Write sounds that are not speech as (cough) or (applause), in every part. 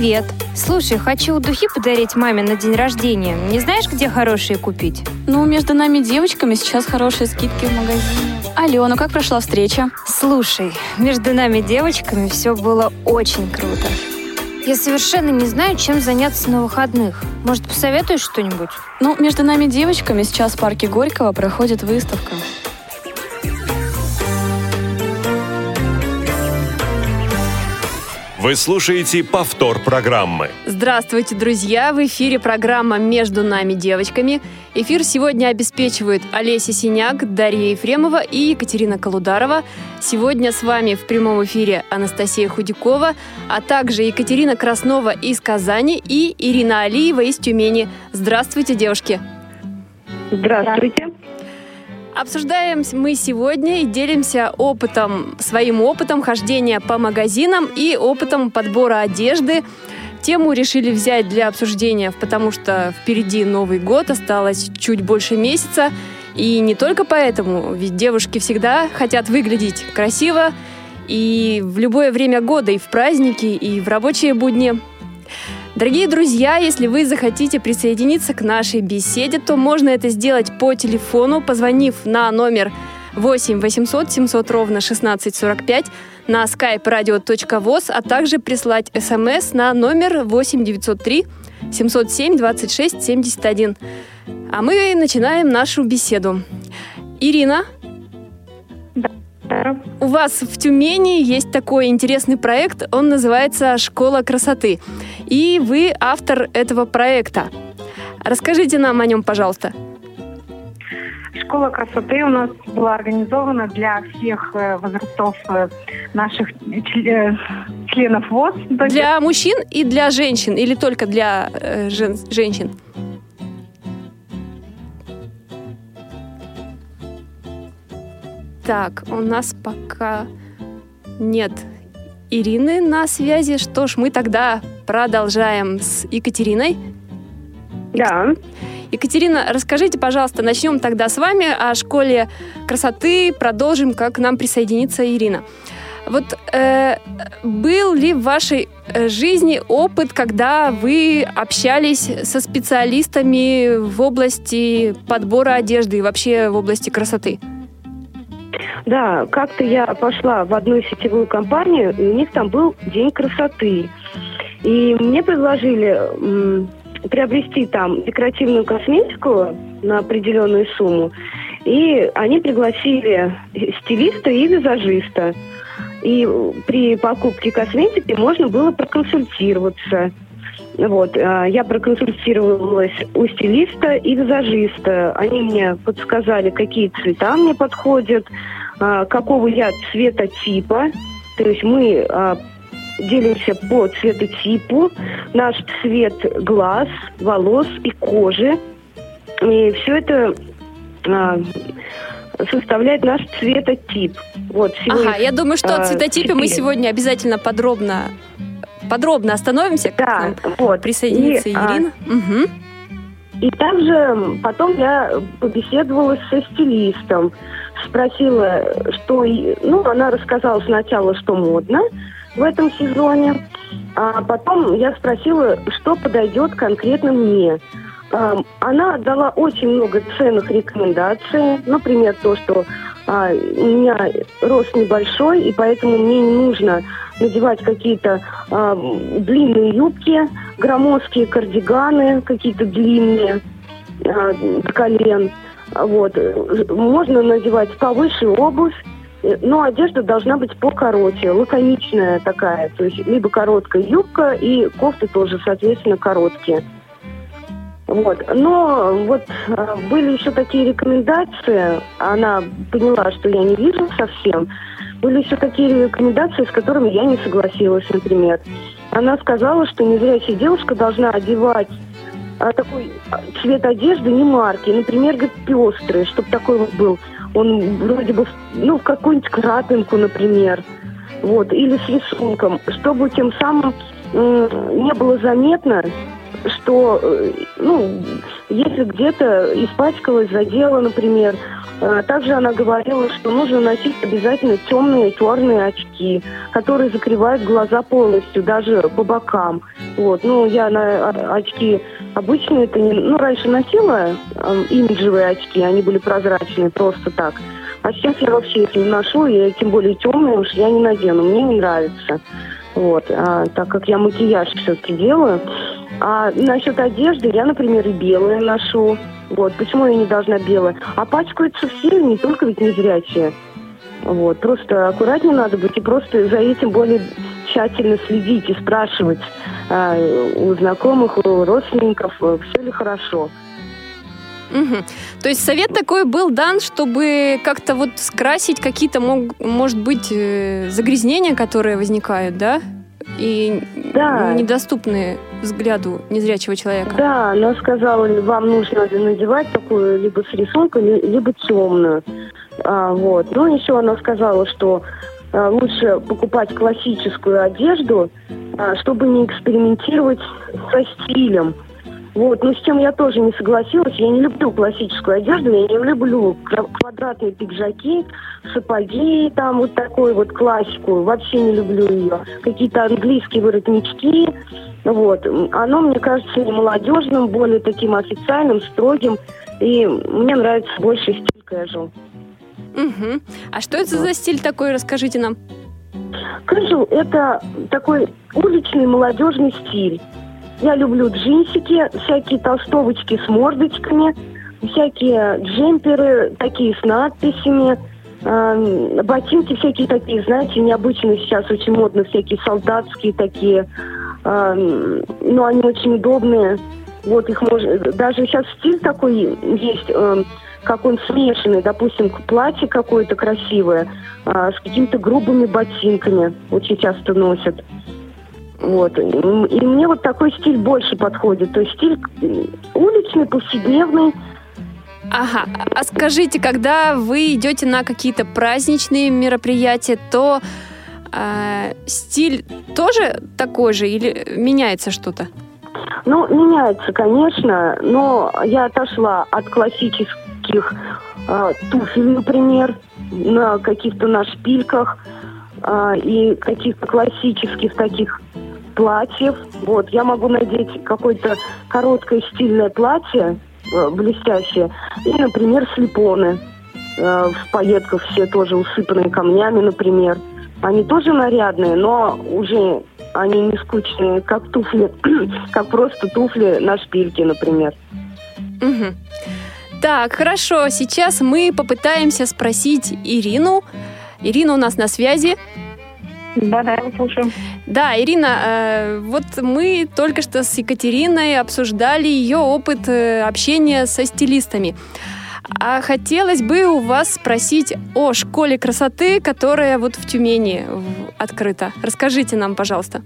Привет. Слушай, хочу духи подарить маме на день рождения. Не знаешь, где хорошие купить? Ну, между нами девочками сейчас хорошие скидки в магазине. Алена, как прошла встреча? Слушай, между нами девочками все было очень круто. Я совершенно не знаю, чем заняться на выходных. Может, посоветуешь что-нибудь? Ну, между нами девочками сейчас в парке Горького проходит выставка. Вы слушаете повтор программы. Здравствуйте, друзья! В эфире программа «Между нами девочками». Эфир сегодня обеспечивают Олеся Синяк, Дарья Ефремова и Екатерина Колударова. Сегодня с вами в прямом эфире Анастасия Худякова, а также Екатерина Краснова из Казани и Ирина Алиева из Тюмени. Здравствуйте, девушки! Здравствуйте! Обсуждаем мы сегодня и делимся опытом, своим опытом хождения по магазинам и опытом подбора одежды. Тему решили взять для обсуждения, потому что впереди Новый год, осталось чуть больше месяца. И не только поэтому, ведь девушки всегда хотят выглядеть красиво и в любое время года, и в праздники, и в рабочие будни. Дорогие друзья, если вы захотите присоединиться к нашей беседе, то можно это сделать по телефону, позвонив на номер 8 800 700 ровно 1645 на skype radio.voz, а также прислать смс на номер 8 903 707 26 71. А мы начинаем нашу беседу. Ирина, у вас в Тюмени есть такой интересный проект, он называется «Школа красоты». И вы автор этого проекта. Расскажите нам о нем, пожалуйста. Школа красоты у нас была организована для всех э, возрастов э, наших э, членов ВОЗ. Для мужчин и для женщин, или только для э, жен, женщин? Так, у нас пока нет Ирины на связи. Что ж, мы тогда продолжаем с Екатериной. Да. Екатерина, расскажите, пожалуйста, начнем тогда с вами о школе красоты, продолжим, как к нам присоединится Ирина. Вот э, был ли в вашей э, жизни опыт, когда вы общались со специалистами в области подбора одежды и вообще в области красоты? Да, как-то я пошла в одну сетевую компанию, и у них там был День красоты. И мне предложили м, приобрести там декоративную косметику на определенную сумму. И они пригласили стилиста и визажиста. И при покупке косметики можно было проконсультироваться. Вот, а, я проконсультировалась у стилиста и визажиста. Они мне подсказали, какие цвета мне подходят, а, какого я цветотипа. То есть мы а, делимся по цветотипу, наш цвет глаз, волос и кожи. И все это составляет наш цветотип. Вот, ага, я думаю, что о цветотипе мы сегодня обязательно подробно подробно остановимся. Да, вот. Присоединится и, Ирина. А, угу. И также потом я побеседовала со стилистом, спросила, что... Ну, она рассказала сначала, что модно в этом сезоне, а потом я спросила, что подойдет конкретно мне. А, она дала очень много ценных рекомендаций, например, то, что а, у меня рост небольшой, и поэтому мне не нужно надевать какие-то а, длинные юбки, громоздкие кардиганы, какие-то длинные а, до колен. Вот. Можно надевать повыше обувь, но одежда должна быть покороче, лаконичная такая. То есть либо короткая юбка и кофты тоже, соответственно, короткие. Вот. Но вот э, были еще такие рекомендации, она поняла, что я не вижу совсем. Были еще такие рекомендации, с которыми я не согласилась, например. Она сказала, что не зря себе девушка должна одевать а, такой цвет одежды не марки, например, говорит, пестрый, чтобы такой вот был. Он вроде бы, ну, в какую-нибудь крапинку, например, вот, или с рисунком, чтобы тем самым не было заметно, что, э, ну, если где-то испачкалось, задело, например, А, также она говорила, что нужно носить обязательно темные черные очки, которые закрывают глаза полностью, даже по бокам. Вот. Ну, я на а, очки обычные, это не... Ну, раньше носила э, имиджевые очки, они были прозрачные, просто так. А сейчас я вообще их не ношу, и тем более темные уж я не надену, мне не нравится. Вот, а, так как я макияж все-таки делаю. А насчет одежды, я, например, и белые ношу. Вот, почему я не должна белая? А пачкаются все, не только ведь незрячие. Вот, просто аккуратнее надо быть и просто за этим более тщательно следить и спрашивать э, у знакомых, у родственников, э, все ли хорошо. Угу. То есть совет такой был дан, чтобы как-то вот скрасить какие-то, мог, может быть, э, загрязнения, которые возникают, да? И да. недоступны взгляду незрячего человека. Да, она сказала, вам нужно надевать такую либо с рисунком, либо темную. А, вот. Ну, еще она сказала, что а, лучше покупать классическую одежду, а, чтобы не экспериментировать со стилем. Вот, но с чем я тоже не согласилась. Я не люблю классическую одежду, я не люблю квадратные пиджаки, сапоги, там вот такой вот классику. Вообще не люблю ее. Какие-то английские воротнички. Вот. Оно, мне кажется, не молодежным, более таким официальным, строгим. И мне нравится больше стиль casual. Угу. А что это за стиль такой, расскажите нам. Casual – это такой уличный молодежный стиль. Я люблю джинсики, всякие толстовочки с мордочками, всякие джемперы такие с надписями, э, ботинки всякие такие, знаете, необычные сейчас очень модно, всякие солдатские такие, э, но они очень удобные. Вот их можно, даже сейчас стиль такой есть, э, как он смешанный, допустим, платье какое-то красивое э, с какими-то грубыми ботинками очень часто носят. Вот. И мне вот такой стиль больше подходит. То есть стиль уличный, повседневный. Ага. А скажите, когда вы идете на какие-то праздничные мероприятия, то э, стиль тоже такой же или меняется что-то? Ну, меняется, конечно, но я отошла от классических э, туфель, например, на каких-то на шпильках э, и каких-то классических таких платьев. Вот, я могу надеть какое-то короткое стильное платье, э, блестящее, и, например, слепоны э, в пайетках все тоже усыпанные камнями, например. Они тоже нарядные, но уже они не скучные, как туфли, (clears throat) как просто туфли на шпильке, например. Угу. Так, хорошо. Сейчас мы попытаемся спросить Ирину. Ирина у нас на связи. Да, да, я слушаю. Да, Ирина, э, вот мы только что с Екатериной обсуждали ее опыт э, общения со стилистами. А хотелось бы у вас спросить о школе красоты, которая вот в Тюмени открыта. Расскажите нам, пожалуйста.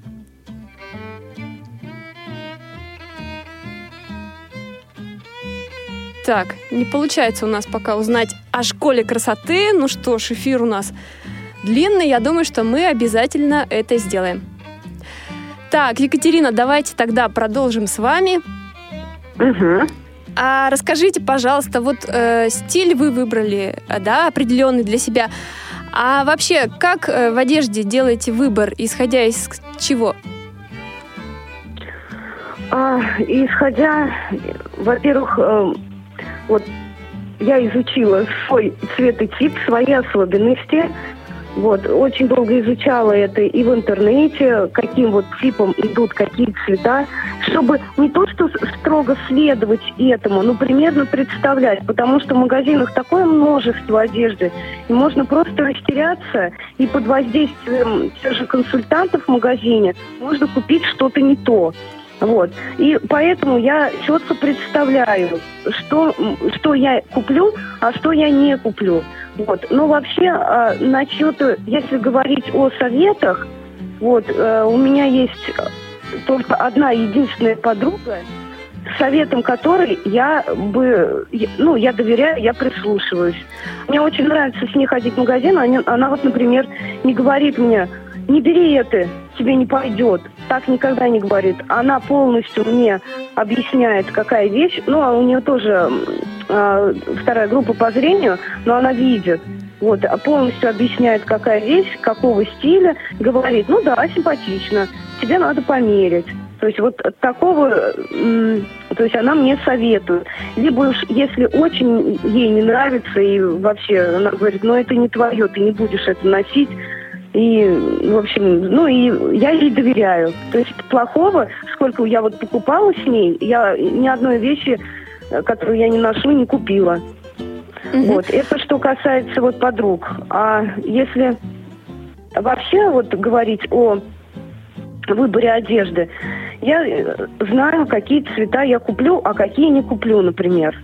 Так, не получается у нас пока узнать о школе красоты. Ну что ж, эфир у нас длинный. Я думаю, что мы обязательно это сделаем. Так, Екатерина, давайте тогда продолжим с вами. Угу. А расскажите, пожалуйста, вот э, стиль вы выбрали, э, да, определенный для себя. А вообще, как э, в одежде делаете выбор, исходя из чего? А, исходя, во-первых, э, вот я изучила свой цветотип, свои особенности, вот, очень долго изучала это и в интернете, каким вот типом идут какие цвета, чтобы не то что строго следовать этому, но примерно представлять, потому что в магазинах такое множество одежды, и можно просто растеряться, и под воздействием тех же консультантов в магазине можно купить что-то не то. Вот. И поэтому я четко представляю, что, что я куплю, а что я не куплю. Вот. Но вообще, э, насчет, если говорить о советах, вот, э, у меня есть только одна единственная подруга, советом которой я бы, ну, я доверяю, я прислушиваюсь. Мне очень нравится с ней ходить в магазин, она, она вот, например, не говорит мне, не бери это, тебе не пойдет. Так никогда не говорит. Она полностью мне объясняет, какая вещь. Ну, а у нее тоже э, вторая группа по зрению, но она видит. Вот, а полностью объясняет, какая вещь, какого стиля, говорит, ну да, симпатично, тебе надо померить. То есть вот такого, то есть она мне советует. Либо уж если очень ей не нравится и вообще она говорит, ну это не твое, ты не будешь это носить, и, в общем, ну и я ей доверяю. То есть плохого, сколько я вот покупала с ней, я ни одной вещи, э, которую я не ношу, не купила. Угу. Вот. Это что касается вот подруг. А если вообще вот говорить о выборе одежды, я э, знаю, какие цвета я куплю, а какие не куплю, например.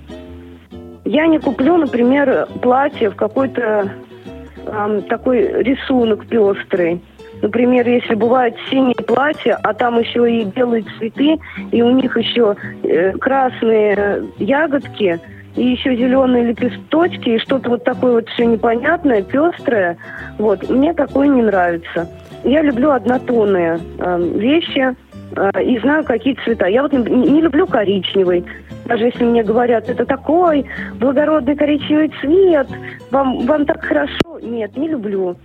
Я не куплю, например, платье в какой-то э, такой рисунок пестрый. Например, если бывает синее платье, а там еще и белые цветы, и у них еще э, красные ягодки, и еще зеленые лепесточки, и что-то вот такое вот все непонятное, пестрое. Вот, мне такое не нравится. Я люблю однотонные э, вещи э, и знаю, какие цвета. Я вот не, не люблю коричневый. Даже если мне говорят, это такой благородный коричневый цвет, вам, вам так хорошо. Нет, не люблю.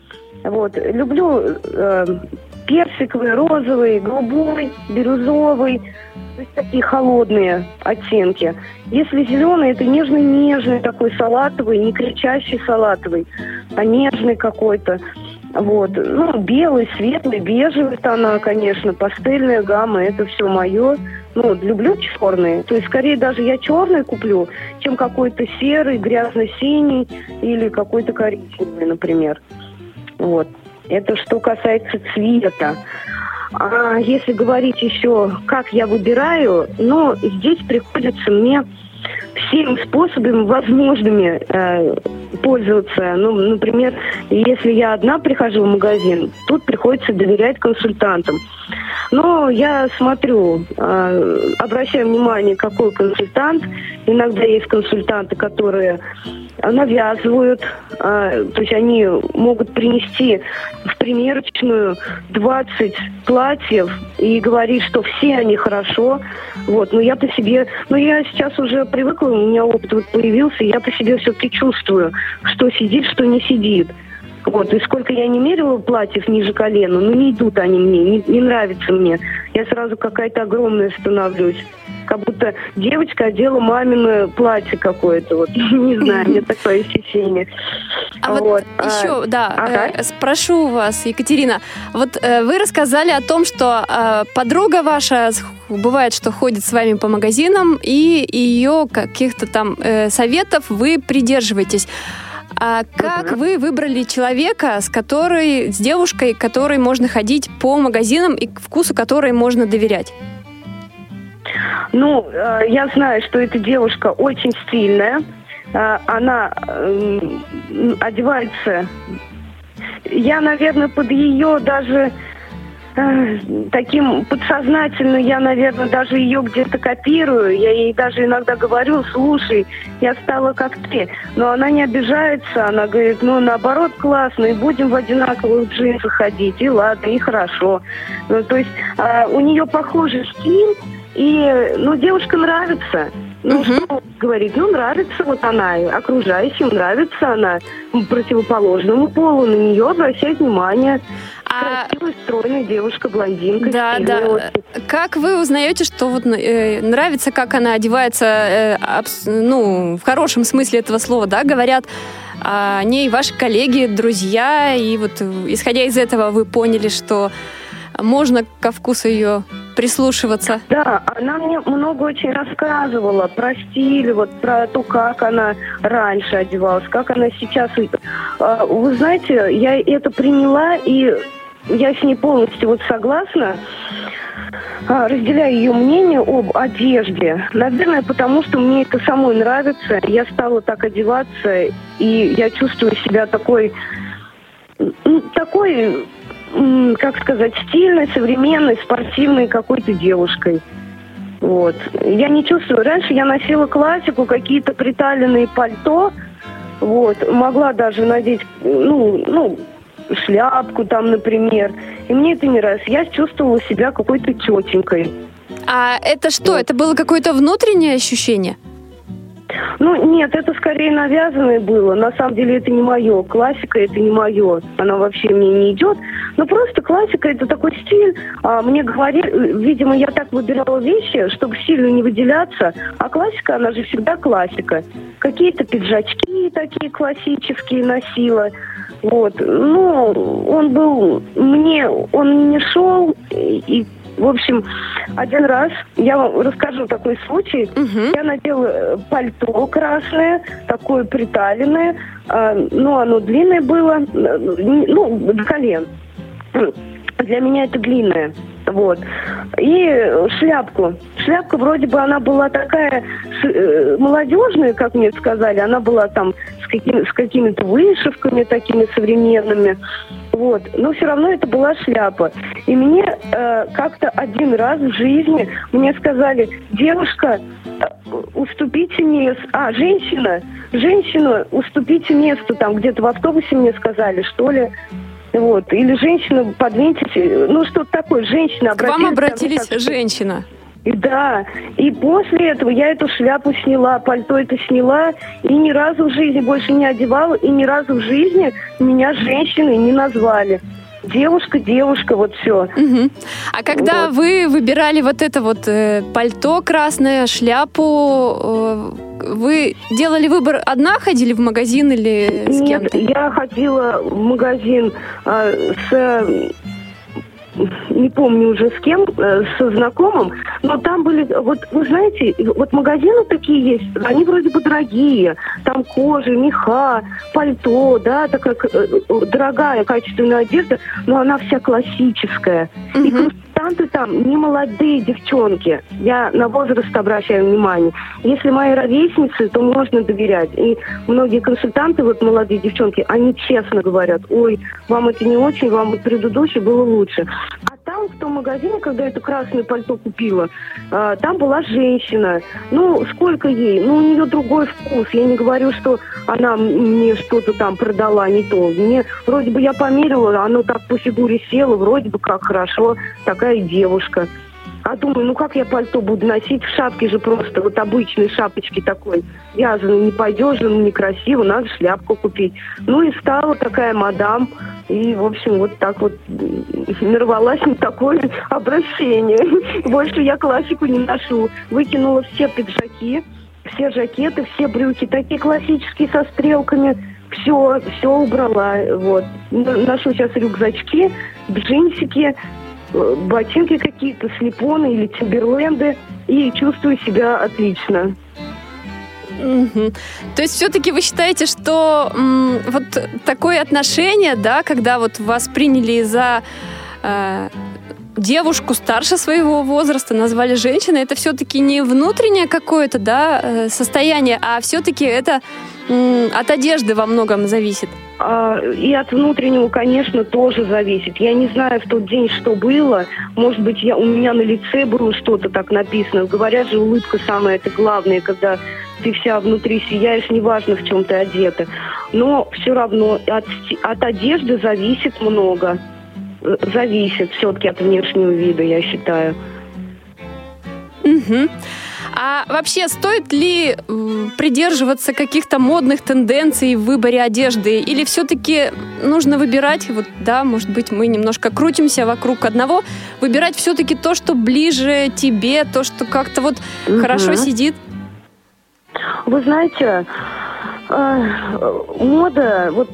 Вот. Люблю э, персиковый, розовый, голубой, бирюзовый. То есть такие холодные оттенки. Если зеленый, это нежный-нежный такой салатовый, не кричащий салатовый, а нежный какой-то. Вот. Ну, белый, светлый, бежевый тона, конечно, пастельная гамма, это все мое. Ну, люблю черные. То есть, скорее даже я черный куплю, чем какой-то серый, грязно-синий или какой-то коричневый, например. Вот. Это что касается цвета. А если говорить еще, как я выбираю, ну, здесь приходится мне всеми способами возможными э, пользоваться. Ну, например, если я одна прихожу в магазин, тут приходится доверять консультантам. Но я смотрю, э, обращаю внимание, какой консультант. Иногда есть консультанты, которые навязывают, э, то есть они могут принести в примерочную 20 платьев и говорить, что все они хорошо. Вот, но я по себе, ну я сейчас уже привыкла, у меня опыт вот появился, я по себе все-таки чувствую, что сидит, что не сидит. Вот, и сколько я не мерила платьев ниже колена, ну не идут они мне, не, не нравятся мне. Я сразу какая-то огромная становлюсь. Как будто девочка одела мамино платье какое-то. Вот, (laughs) не знаю, мне такое ощущение. А вот, вот еще, а, да, ага. э, спрошу вас, Екатерина, вот э, вы рассказали о том, что э, подруга ваша бывает, что ходит с вами по магазинам, и ее каких-то там э, советов вы придерживаетесь. А как uh вы выбрали человека, с которой, с девушкой, которой можно ходить по магазинам и вкусу которой можно доверять? Ну, э, я знаю, что эта девушка очень стильная. Э, она э, одевается. Я, наверное, под ее даже таким подсознательно я, наверное, даже ее где-то копирую. Я ей даже иногда говорю, слушай, я стала как ты. Но она не обижается, она говорит, ну, наоборот, классно, и будем в одинаковых джинсах ходить, и ладно, и хорошо. Ну, то есть а, у нее похожий стиль, и, ну, девушка нравится. Ну, угу. что говорить, ну, нравится вот она, окружающим нравится она, противоположному полу, на нее обращать внимание. А... Красивая, стройная девушка, блондинка. Да, да. Очень. Как вы узнаете, что вот э, нравится, как она одевается, э, абс, ну, в хорошем смысле этого слова, да, говорят о ней ваши коллеги, друзья, и вот исходя из этого вы поняли, что можно ко вкусу ее прислушиваться. Да, она мне много очень рассказывала про стиль, вот про то, как она раньше одевалась, как она сейчас. А, вы знаете, я это приняла, и я с ней полностью вот согласна а, разделяю ее мнение об одежде. Наверное, потому что мне это самой нравится. Я стала так одеваться, и я чувствую себя такой, такой как сказать, стильной, современной, спортивной какой-то девушкой. Вот. Я не чувствую. Раньше я носила классику, какие-то приталенные пальто. Вот. Могла даже надеть, ну, ну, шляпку там, например. И мне это не раз. Я чувствовала себя какой-то тетенькой. А это что? Вот. Это было какое-то внутреннее ощущение? Ну, Ну, нет, это скорее навязанное было. На самом деле это не мое. Классика это не мое. Она вообще мне не идет. Но просто классика это такой стиль. А, мне говорили, видимо, я так выбирала вещи, чтобы сильно не выделяться. А классика, она же всегда классика. Какие-то пиджачки такие классические носила. Вот. Ну, он был мне, он не шел, и в общем, один раз, я вам расскажу такой случай. Угу. Я надела э, пальто красное, такое приталенное, э, ну, оно длинное было, ну, до колен. Для меня это длинное. Вот. И шляпку. Шляпка вроде бы она была такая э, молодежная, как мне сказали. Она была там с, какими, с какими-то вышивками такими современными. Вот. Но все равно это была шляпа. И мне э, как-то один раз в жизни мне сказали, девушка, э, уступите место. А, женщина, женщина, уступите место. Там где-то в автобусе мне сказали, что ли. Вот. Или женщина, подвиньтесь. Ну, что-то такое. Женщина К вам обратились женщина. И да, и после этого я эту шляпу сняла, пальто это сняла, и ни разу в жизни больше не одевала, и ни разу в жизни меня женщиной не назвали. Девушка, девушка, вот все. Угу. А когда вот. вы выбирали вот это вот э, пальто красное, шляпу, э, вы делали выбор одна, ходили в магазин или с кем-то? Нет, я ходила в магазин э, с не помню уже с кем, э, со знакомым, но там были, вот вы знаете, вот магазины такие есть, они вроде бы дорогие, там кожа, меха, пальто, да, такая э, дорогая качественная одежда, но она вся классическая. Угу. И консультанты там не молодые девчонки, я на возраст обращаю внимание. Если мои ровесницы, то можно доверять. И многие консультанты, вот молодые девчонки, они честно говорят, ой, вам это не очень, вам предыдущее было лучше. А там, в том магазине, когда это красное пальто купила, э, там была женщина. Ну, сколько ей? Ну, у нее другой вкус. Я не говорю, что она мне что-то там продала не то. Мне, вроде бы я померила, оно так по фигуре село, вроде бы как хорошо, такая девушка. А думаю, ну как я пальто буду носить? В шапке же просто, вот обычной шапочки такой вязаной не пойдешь ну некрасиво, надо шляпку купить. Ну и стала такая мадам, и, в общем, вот так вот нарвалась на такое обращение. (laughs) Больше я классику не ношу. Выкинула все пиджаки, все жакеты, все брюки, такие классические со стрелками. Все, все убрала. Вот. Ношу сейчас рюкзачки, джинсики, ботинки какие-то, слепоны или тимберленды. И чувствую себя отлично. Угу. То есть все-таки вы считаете, что м, вот такое отношение, да, когда вот вас приняли за э, девушку старше своего возраста, назвали женщиной, это все-таки не внутреннее какое-то, да, э, состояние, а все-таки это от одежды во многом зависит? А, и от внутреннего, конечно, тоже зависит. Я не знаю в тот день, что было. Может быть, я, у меня на лице было что-то так написано. Говорят же, улыбка самое это главное, когда ты вся внутри сияешь, неважно, в чем ты одета. Но все равно от, от одежды зависит много. Зависит все-таки от внешнего вида, я считаю. Угу. А вообще, стоит ли придерживаться каких-то модных тенденций в выборе одежды? Или все-таки нужно выбирать, вот, да, может быть, мы немножко крутимся вокруг одного, выбирать все-таки то, что ближе тебе, то, что как-то вот угу. хорошо сидит? Вы знаете, э, мода, вот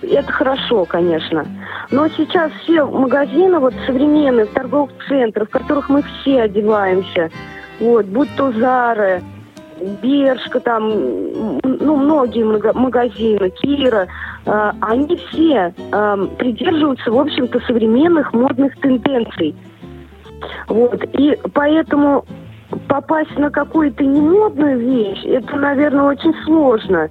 это хорошо, конечно. Но сейчас все магазины, вот современные, торговых центров, в которых мы все одеваемся, вот, будь то Зары, Бершка, там, ну, многие магазины, Кира, э, они все э, придерживаются, в общем-то, современных модных тенденций. Вот, и поэтому попасть на какую-то немодную вещь, это, наверное, очень сложно.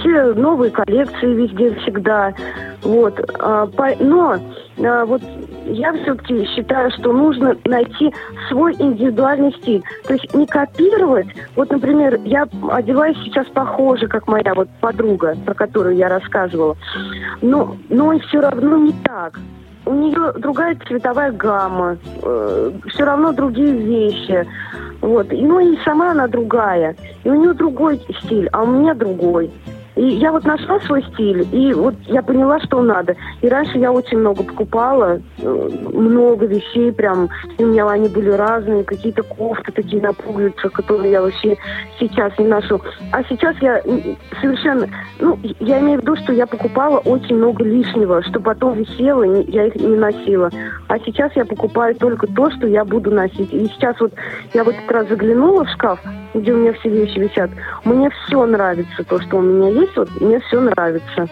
Все новые коллекции везде всегда. Вот. А, но а, вот я все-таки считаю, что нужно найти свой индивидуальный стиль. То есть не копировать. Вот, например, я одеваюсь сейчас похоже, как моя вот подруга, про которую я рассказывала. Но, но все равно не так у нее другая цветовая гамма, э, все равно другие вещи. Вот. И, ну и сама она другая. И у нее другой стиль, а у меня другой. И я вот нашла свой стиль, и вот я поняла, что надо. И раньше я очень много покупала, э, много вещей прям. И у меня они были разные, какие-то кофты такие на пуговицах, которые я вообще сейчас не ношу. А сейчас я совершенно... Ну, я имею в виду, что я покупала очень много лишнего, что потом висело, я их не носила. А сейчас я покупаю только то, что я буду носить. И сейчас вот я вот как раз заглянула в шкаф, где у меня все вещи висят. Мне все нравится, то, что у меня есть вот мне все нравится.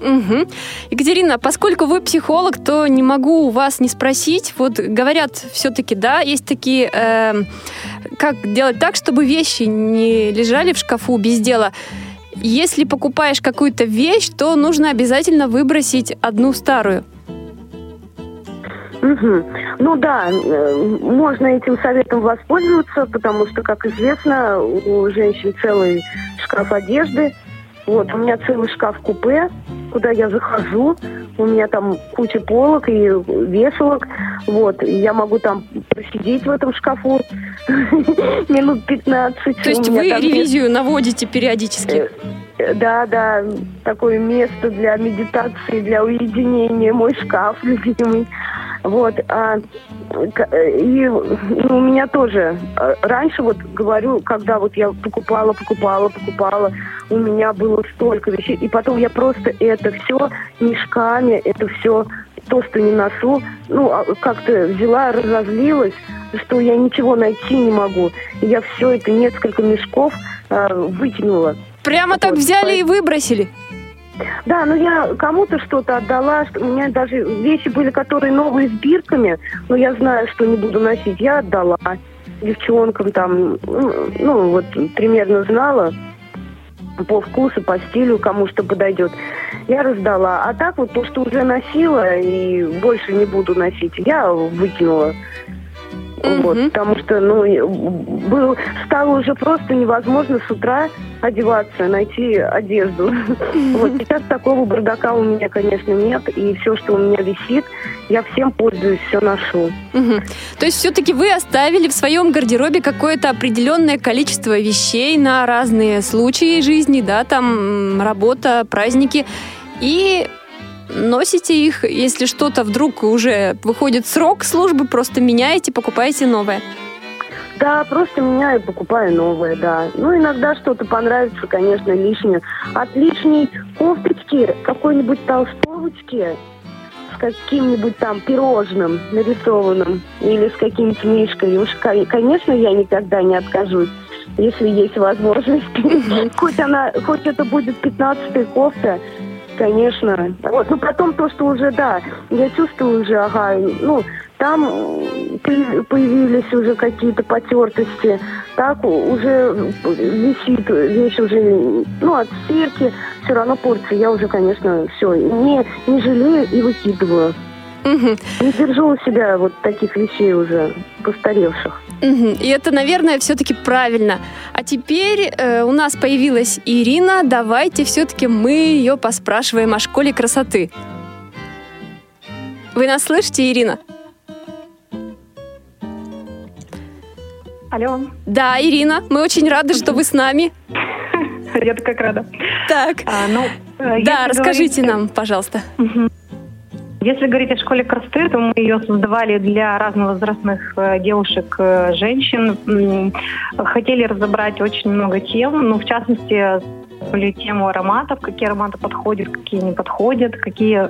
Угу. Екатерина, поскольку вы психолог, то не могу у вас не спросить. Вот говорят все-таки, да, есть такие, э, как делать так, чтобы вещи не лежали в шкафу без дела. Если покупаешь какую-то вещь, то нужно обязательно выбросить одну старую. Угу. Ну да, э, можно этим советом воспользоваться, потому что, как известно, у женщин целый шкаф одежды, вот, у меня целый шкаф-купе, куда я захожу. У меня там куча полок и вешалок. Вот, и я могу там посидеть в этом шкафу (laughs) минут 15. То есть вы ревизию наводите периодически? Э, да, да, такое место для медитации, для уединения, мой шкаф любимый. Вот. А, и ну, у меня тоже. А, раньше, вот говорю, когда вот я покупала, покупала, покупала, у меня было столько вещей. И потом я просто это все мешками, это все то, что не ношу, ну, а, как-то взяла, разозлилась, что я ничего найти не могу. И я все это несколько мешков э, выкинула. Прямо так взяли и выбросили? Да, но я кому-то что-то отдала. Что, у меня даже вещи были, которые новые с бирками, но я знаю, что не буду носить. Я отдала девчонкам там, ну, ну вот примерно знала по вкусу, по стилю, кому что подойдет. Я раздала. А так вот то, что уже носила и больше не буду носить, я выкинула. Mm-hmm. Вот, потому что, ну, был, стало уже просто невозможно с утра одеваться, найти одежду. Mm-hmm. Вот сейчас такого бардака у меня, конечно, нет. И все, что у меня висит, я всем пользуюсь, все ношу. Mm-hmm. То есть все-таки вы оставили в своем гардеробе какое-то определенное количество вещей на разные случаи жизни, да, там работа, праздники. И носите их, если что-то вдруг уже выходит срок службы, просто меняете, покупаете новое. Да, просто меняю, покупаю новое, да. Ну, иногда что-то понравится, конечно, лишнее. От лишней кофточки, какой-нибудь толстовочки с каким-нибудь там пирожным нарисованным или с каким-то мишкой. Уж, конечно, я никогда не откажусь если есть возможность. (laughs) Хоть она, хоть это будет 15 кофта, Конечно. Вот, ну потом то, что уже, да, я чувствую уже, ага, ну, там появились уже какие-то потертости, так уже висит вещь уже, ну, от стирки, все равно портится. Я уже, конечно, все, не, не жалею и выкидываю. Угу. Не держу у себя вот таких вещей уже постаревших. Угу. И это, наверное, все-таки правильно. А теперь э, у нас появилась Ирина. Давайте все-таки мы ее поспрашиваем о школе красоты. Вы нас слышите, Ирина? Алло. Да, Ирина, мы очень рады, что вы с нами. Я как рада. Так. А, ну, э, да, расскажите говорить... нам, пожалуйста. Угу. Если говорить о школе красоты, то мы ее создавали для разновозрастных э, девушек, э, женщин. Хотели разобрать очень много тем, ну, в частности, были тему ароматов, какие ароматы подходят, какие не подходят, какие,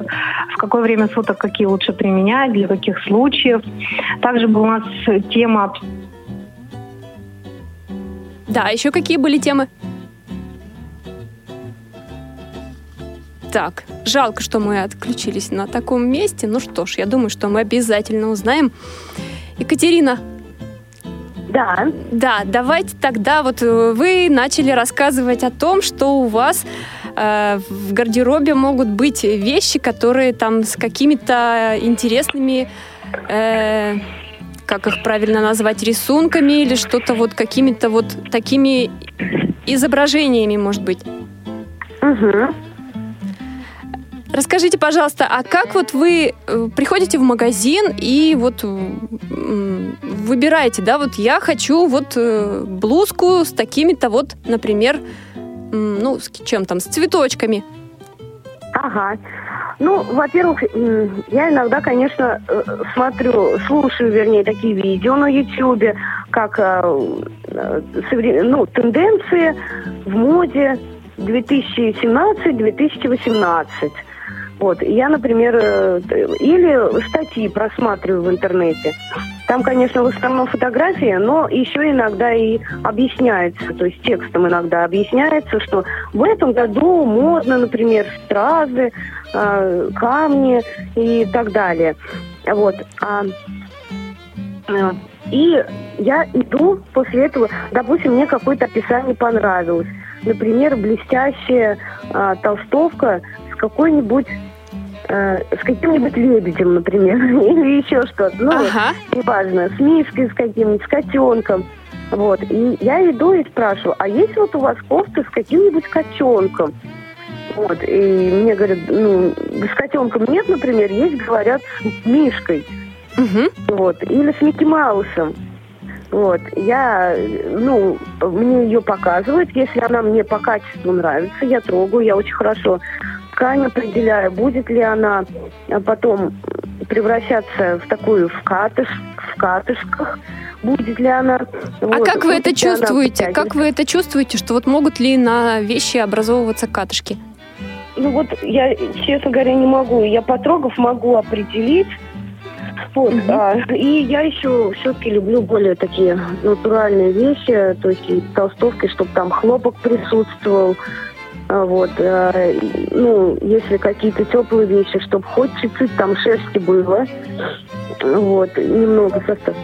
в какое время суток какие лучше применять, для каких случаев. Также была у нас тема... Да, еще какие были темы? Так, жалко, что мы отключились на таком месте. Ну что ж, я думаю, что мы обязательно узнаем. Екатерина. Да. Да, давайте тогда вот э, вы начали рассказывать о том, что у вас э, в гардеробе могут быть вещи, которые там с какими-то интересными, э, как их правильно назвать, рисунками или что-то вот какими-то вот такими изображениями, может быть. Угу. Расскажите, пожалуйста, а как вот вы э, приходите в магазин и вот выбираете, да, вот я хочу вот э, блузку с такими-то вот, например, ну, с чем там, с цветочками. Ага. Ну, во-первых, я иногда, конечно, э, смотрю, слушаю, вернее, такие видео на Ютьюбе, как э, э, ну, тенденции в моде 2017-2018. Вот. Я, например, э, или статьи просматриваю в интернете. Там, конечно, в основном фотографии, но еще иногда и объясняется, то есть текстом иногда объясняется, что в этом году модно, например, стразы, э, камни и так далее. Вот. А, э, и я иду после этого, допустим, мне какое-то описание понравилось. Например, блестящая а, толстовка с какой-нибудь э, с каким-нибудь лебедем, например, (laughs) или еще что-то. Ну, Ага. неважно, с мишкой с каким-нибудь, с котенком. Вот. И я иду и спрашиваю, а есть вот у вас кофта с каким-нибудь котенком? Вот. И мне говорят, ну, с котенком нет, например, есть, говорят, с мишкой. Мгм. Вот. Или с Микки Маусом. Вот. Я, ну, мне ее показывают. Если она мне по качеству нравится, я трогаю, я очень хорошо ткань определяю, будет ли она а, потом превращаться в такую в катыш, в катышках, будет ли она... А вот, как вы это чувствуете? Как вы это чувствуете, что вот могут ли на вещи образовываться катышки? Ну вот я, честно говоря, не могу. Я потрогав могу определить. Вот, а, и я еще все-таки люблю более такие натуральные вещи, то есть толстовки, чтобы там хлопок присутствовал. А, Вот, и, ну, если какие-то теплые вещи, чтобы хоть чуть-чуть там шерсти было. Вот, немного состав.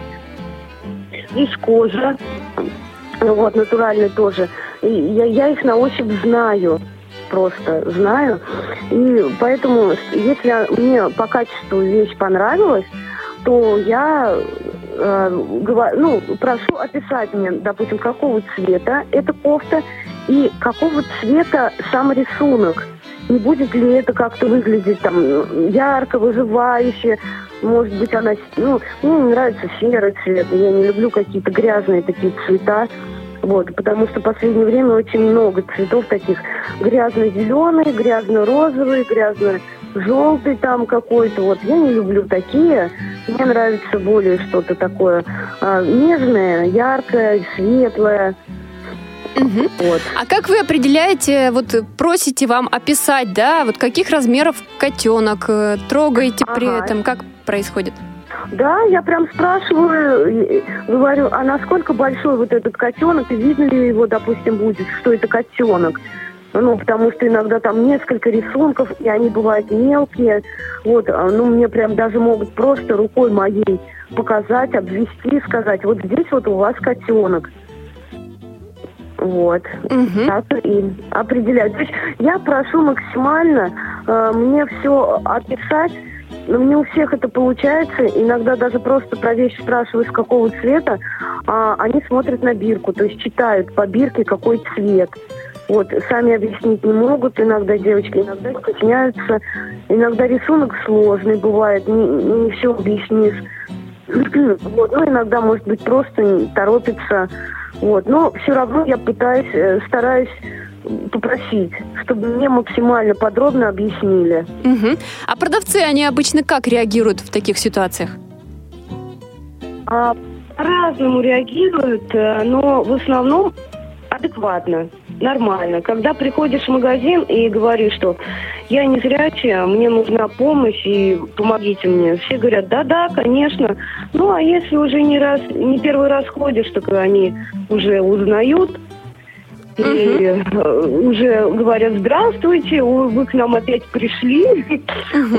Из кожи. Вот, натуральный тоже. И я, я их на ощупь знаю просто знаю. И поэтому, если мне по качеству вещь понравилась, то я э, гова- ну, прошу описать мне, допустим, какого цвета эта кофта и какого цвета сам рисунок. Не будет ли это как-то выглядеть там ярко, вызывающе? Может быть, она... Ну, мне не нравится серый цвет. Я не люблю какие-то грязные такие цвета. Вот, потому что в последнее время очень много цветов таких грязно-зеленый, грязно-розовый, грязно-желтый там какой-то. Вот я не люблю такие. Мне нравится более что-то такое а, нежное, яркое, светлое. Мгм. Вот. А как вы определяете, вот просите вам описать, да, вот каких размеров котенок, э, трогаете при Ага. этом, как происходит? Да, я прям спрашиваю, говорю, а насколько большой вот этот котенок, и видно ли его, допустим, будет, что это котенок. Ну, потому что иногда там несколько рисунков, и они бывают мелкие. Вот, а, ну, мне прям даже могут просто рукой моей показать, обвести, сказать, вот здесь вот у вас котенок. Вот. Мгм. Так и определяю. То есть я прошу максимально э, мне все описать, но не у всех это получается. Иногда даже просто про вещь спрашиваю, с какого цвета, а они смотрят на бирку, то есть читают по бирке, какой цвет. Вот, сами объяснить не могут иногда девочки, иногда стесняются. Иногда рисунок сложный бывает, не, не все объяснишь. (clears throat) Вот, ну, иногда, может быть, просто торопится. Вот, но все равно я пытаюсь, э, стараюсь попросить, чтобы мне максимально подробно объяснили. Мгм. А продавцы, они обычно как реагируют в таких ситуациях? А, по-разному реагируют, э, но в основном адекватно, нормально. Когда приходишь в магазин и говоришь, что я не зрячая, мне нужна помощь и помогите мне, все говорят, да-да, конечно. Ну, а если уже не раз, не первый раз ходишь, так они уже узнают, и э, уже говорят, здравствуйте, вы к нам опять пришли.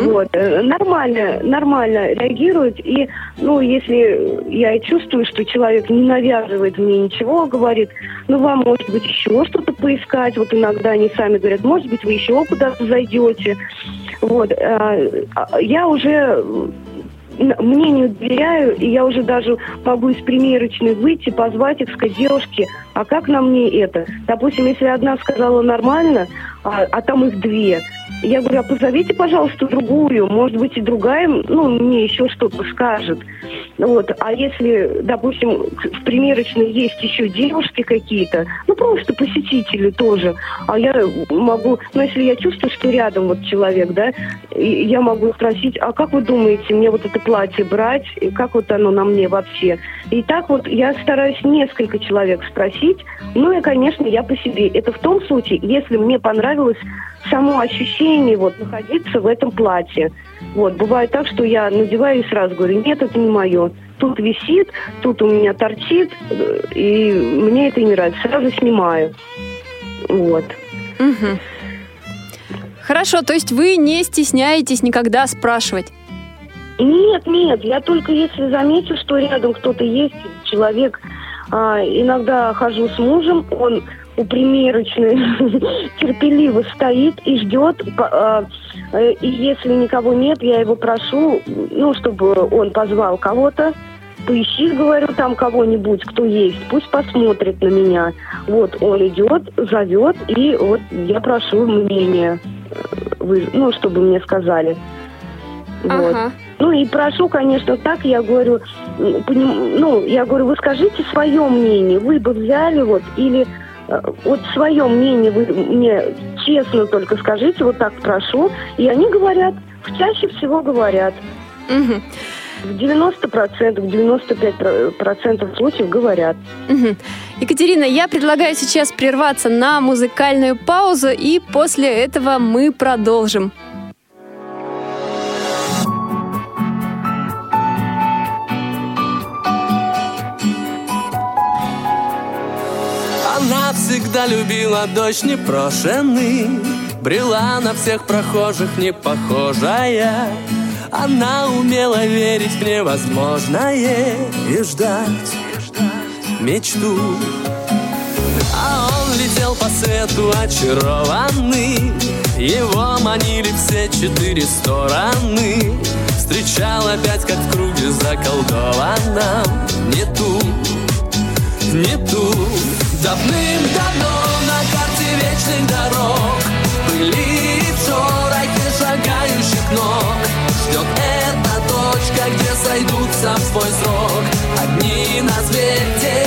Вот, э, нормально, нормально реагируют. И, ну, если я и чувствую, что человек не навязывает мне ничего, говорит, ну, вам, может быть, еще что-то поискать. Вот иногда они сами говорят, может быть, вы еще куда-то зайдете. Вот, э, а я уже м, мнению доверяю, и я уже даже могу из примерочной выйти, позвать их, сказать, девушки, а как на мне это? Допустим, если одна сказала нормально, а, а там их две, я говорю, а позовите, пожалуйста, другую, может быть, и другая, ну, мне еще что-то скажет. Вот. А если, допустим, в примерочной есть еще девушки какие-то, ну просто посетители тоже, а я могу, ну если я чувствую, что рядом вот человек, да, я могу спросить, а как вы думаете, мне вот это платье брать, и как вот оно на мне вообще? И так вот я стараюсь несколько человек спросить, ну и, конечно, я по себе. Это в том случае, если мне понравилось само ощущение вот находиться в этом платье. Вот, бывает так, что я надеваю и сразу говорю, нет, это не мое. Тут висит, тут у меня торчит, э, и мне это не нравится. Сразу снимаю. Вот. Угу. Хорошо, то есть вы не стесняетесь никогда спрашивать? Нет, нет, я только если замечу, что рядом кто-то есть, человек, а, иногда хожу с мужем, он примерочной (laughs) терпеливо стоит и ждет. А, э, и если никого нет, я его прошу, ну, чтобы он позвал кого-то. Поищи, говорю, там кого-нибудь, кто есть, пусть посмотрит на меня. Вот он идет, зовет, и вот я прошу мнение, э, ну, чтобы мне сказали. Вот. Ага. Ну и прошу, конечно, так, я говорю, ну, я говорю, вы скажите свое мнение, вы бы взяли вот, или вот свое мнение вы мне честно только скажите, вот так прошу. И они говорят, чаще всего говорят. Угу. В 90%, в 95% случаев говорят. Угу. Екатерина, я предлагаю сейчас прерваться на музыкальную паузу, и после этого мы продолжим. Всегда любила дождь непрошенный Брела на всех прохожих не похожая Она умела верить в невозможное И ждать мечту. А он летел по свету очарованный Его манили все четыре стороны. Встречал опять, как в круге заколдованном. Не ту, не ту Давным-давно на карте вечных дорог Были в шорохе шагающих ног. Ждет эта точка, где сойдутся в свой срок Одни на свете.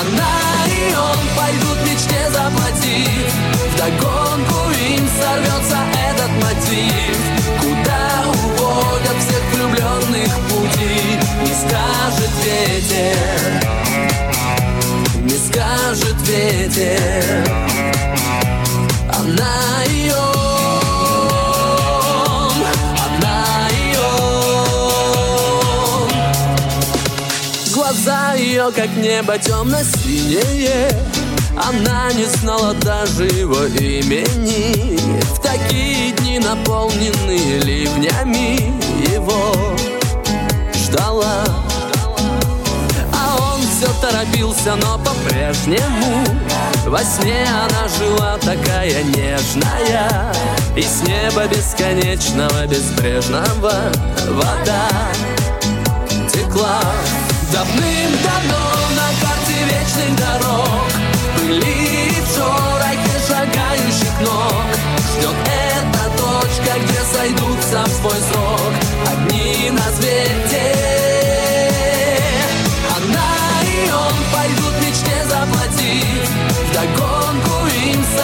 Она и он пойдут мечте заплатив Вдогонку им сорвется этот мотив. Куда уводят всех влюбленных пути Не скажет ветер скажет ветер. Она ее Она ее Глаза ее, как небо темно-синее. Она не знала даже его имени. В такие дни, наполненные ливнями Его ждала все торопился, но по-прежнему Во сне она жила такая нежная. И с неба бесконечного, безбрежного Вода текла. Давным-давно на карте вечных дорог Были в шорохе шагающих ног. Ждет эта точка, где сойдутся в свой срок Одни на свете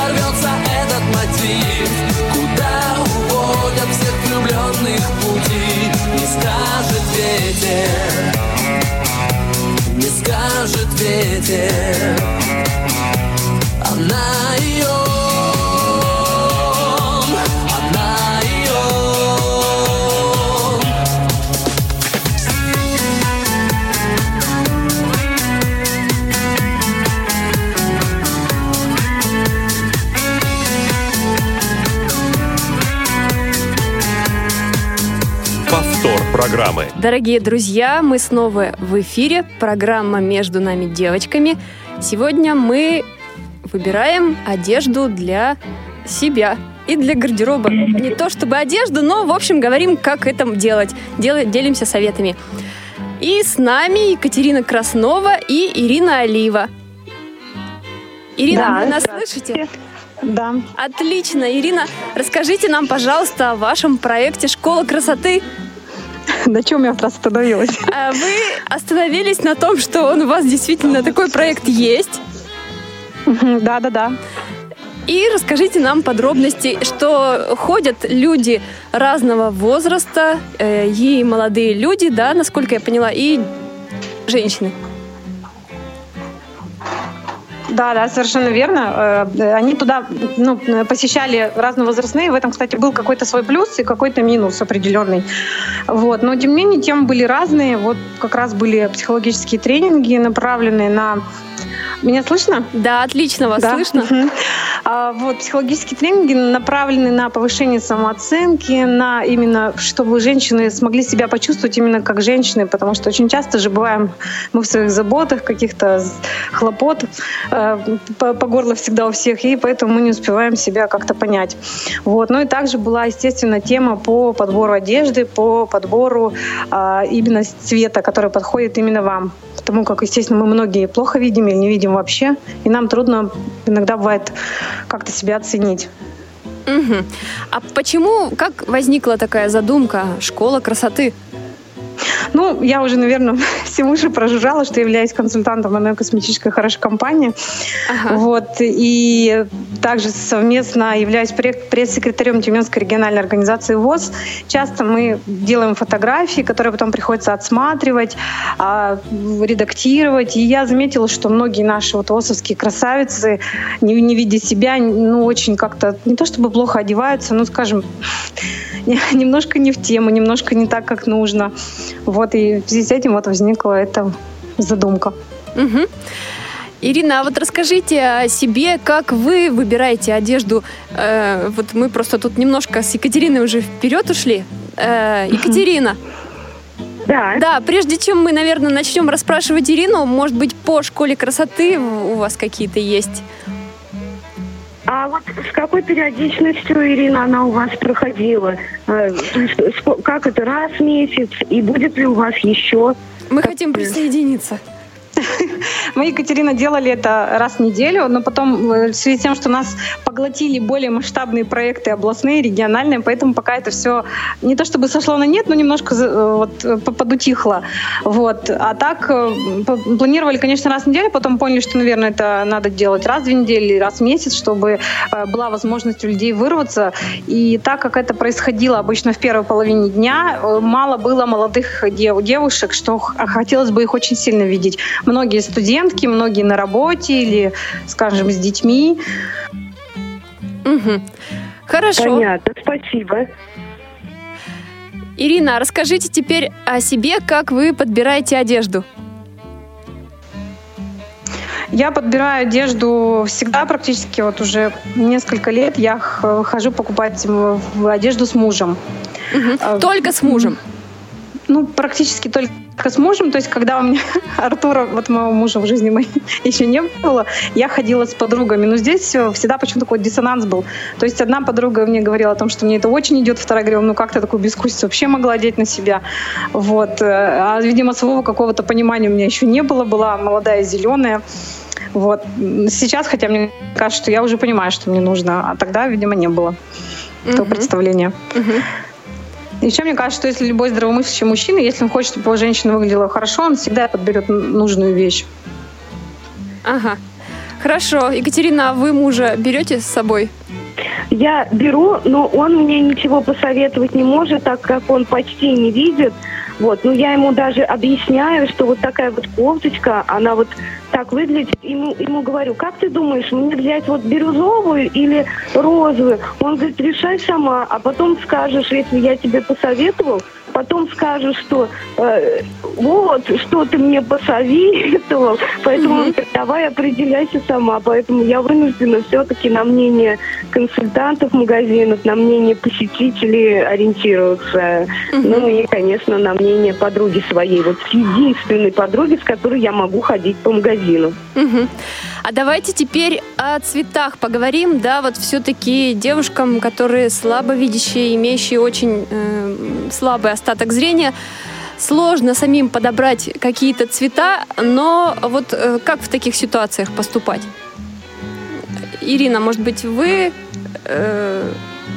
им сорвется этот мотив. Куда уводят всех влюбленных пути? Не скажет ветер. Не скажет ветер. Она ее программы. Дорогие друзья, мы снова в эфире. Программа «Между нами девочками». Сегодня мы выбираем одежду для себя и для гардероба. Не то чтобы одежду, но, в общем, говорим, как это делать. Дел, делимся советами. И с нами Екатерина Краснова и Ирина Алиева. Ирина, да, вы нас слышите? Да. Отлично. Ирина, расскажите нам, пожалуйста, о вашем проекте «Школа красоты». (laughs) На чем я в раз остановилась? А Вы остановились на том, что он у вас действительно такой проект есть. Да, да, да. И расскажите нам подробности, что ходят люди разного возраста, э, и молодые люди, да, насколько я поняла, и женщины. Да, да, совершенно верно. Э, Они туда ну, посещали разновозрастные. В этом, кстати, был какой-то свой плюс и какой-то минус определенный. Вот. Но, тем не менее, темы были разные. Вот как раз были психологические тренинги, направленные на... Меня слышно? Да, отлично вас Да. слышно. Мгм. А, Вот, психологические тренинги направлены на повышение самооценки, на именно, чтобы женщины смогли себя почувствовать именно как женщины, потому что очень часто же бываем мы в своих заботах, каких-то хлопот э, по, по горло всегда у всех, и поэтому мы не успеваем себя как-то понять. Вот. Ну и также была, естественно, тема по подбору одежды, по подбору а, именно цвета, который подходит именно вам. Потому как, естественно, мы многие плохо видим или не видим вообще, и нам трудно иногда бывает как-то себя оценить. Мгм. А почему, как возникла такая задумка «Школа красоты»? Ну, я уже, наверное, (laughs) всем уши прожужжала, что являюсь консультантом одной косметической хорошей компании. Ага. Вот, и также совместно являюсь пре- пресс-секретарем Тюменской региональной организации ВОЗ. Часто мы делаем фотографии, которые потом приходится отсматривать, а, редактировать. И я заметила, что многие наши вот ВОЗовские красавицы, не, не видя себя, ну, очень как-то, не то чтобы плохо одеваются, но, скажем, не- (laughs) немножко не в тему, немножко не так, как нужно. Вот, и в связи с этим вот возникла эта задумка. Мгм. Ирина, а вот расскажите о себе, как вы выбираете одежду. Э, вот мы просто тут немножко с Екатериной уже вперед ушли. Э, Екатерина, Да. да, прежде чем мы, наверное, начнем расспрашивать Ирину, может быть, по школе красоты у вас какие-то есть? А вот с какой периодичностью, Ирина, она у вас проходила? Э, Как это, раз в месяц? И будет ли у вас еще? Мы хотим присоединиться. (laughs) Мы, Екатерина, делали это раз в неделю, но потом э, в связи с тем, что нас поглотили более масштабные проекты областные, региональные, поэтому пока это все не то чтобы сошло на нет, но немножко э, вот, э, по- подутихло. Вот. А так планировали, конечно, раз в неделю, потом поняли, что, наверное, это надо делать раз в две недели, раз в месяц, чтобы была возможность у людей вырваться. И так как это происходило обычно в первой половине дня, мало было молодых дев- девушек, что хотелось бы их очень сильно видеть. Многие студентки, многие на работе или, скажем, с детьми. Мгм. Хорошо. Понятно, спасибо. Ирина, а расскажите теперь о себе, как вы подбираете одежду. Я подбираю одежду всегда практически вот уже несколько лет. Я хожу покупать одежду с мужем. А, Только с мужем. Ну, практически только с мужем. То есть, когда у меня (laughs) Артура, вот моего мужа в жизни моей (laughs) еще не было, я ходила с подругами. Но здесь э, всегда почему-то такой диссонанс был. То есть, одна подруга мне говорила о том, что мне это очень идет, вторая говорила, ну как ты такую безвкусицу вообще могла одеть на себя? Вот. э, А, видимо, своего какого-то понимания у меня еще не было. Была молодая, зеленая. Вот. Сейчас, хотя мне кажется, что я уже понимаю, что мне нужно, а тогда, видимо, не было этого Мгм. представления. Мгм. Еще мне кажется, что если любой здравомыслящий мужчина, если он хочет, чтобы его женщина выглядела хорошо, он всегда подберет нужную вещь. Ага. Хорошо. Екатерина, а вы мужа берете с собой? Я беру, но он мне ничего посоветовать не может, так как он почти не видит. Вот, ну я ему даже объясняю, что вот такая вот кофточка, она вот так выглядит. Ему, ему говорю, как ты думаешь, мне взять вот бирюзовую или розовую? Он говорит, решай сама, а потом скажешь, если я тебе посоветовал, потом скажешь, что э, вот, что ты мне посоветовал, поэтому говорит, давай определяйся сама. Поэтому я вынуждена все-таки на мнение консультантов магазинов, на мнение посетителей ориентироваться. Ну и, конечно, на мнение подруги своей, вот единственной подруги, с которой я могу ходить по магазину. Мгм. А давайте теперь о цветах поговорим. Да, вот все-таки девушкам, которые слабовидящие, имеющие очень э, слабый остаток зрения, сложно самим подобрать какие-то цвета, но вот э, как в таких ситуациях поступать? Ирина, может быть, вы э,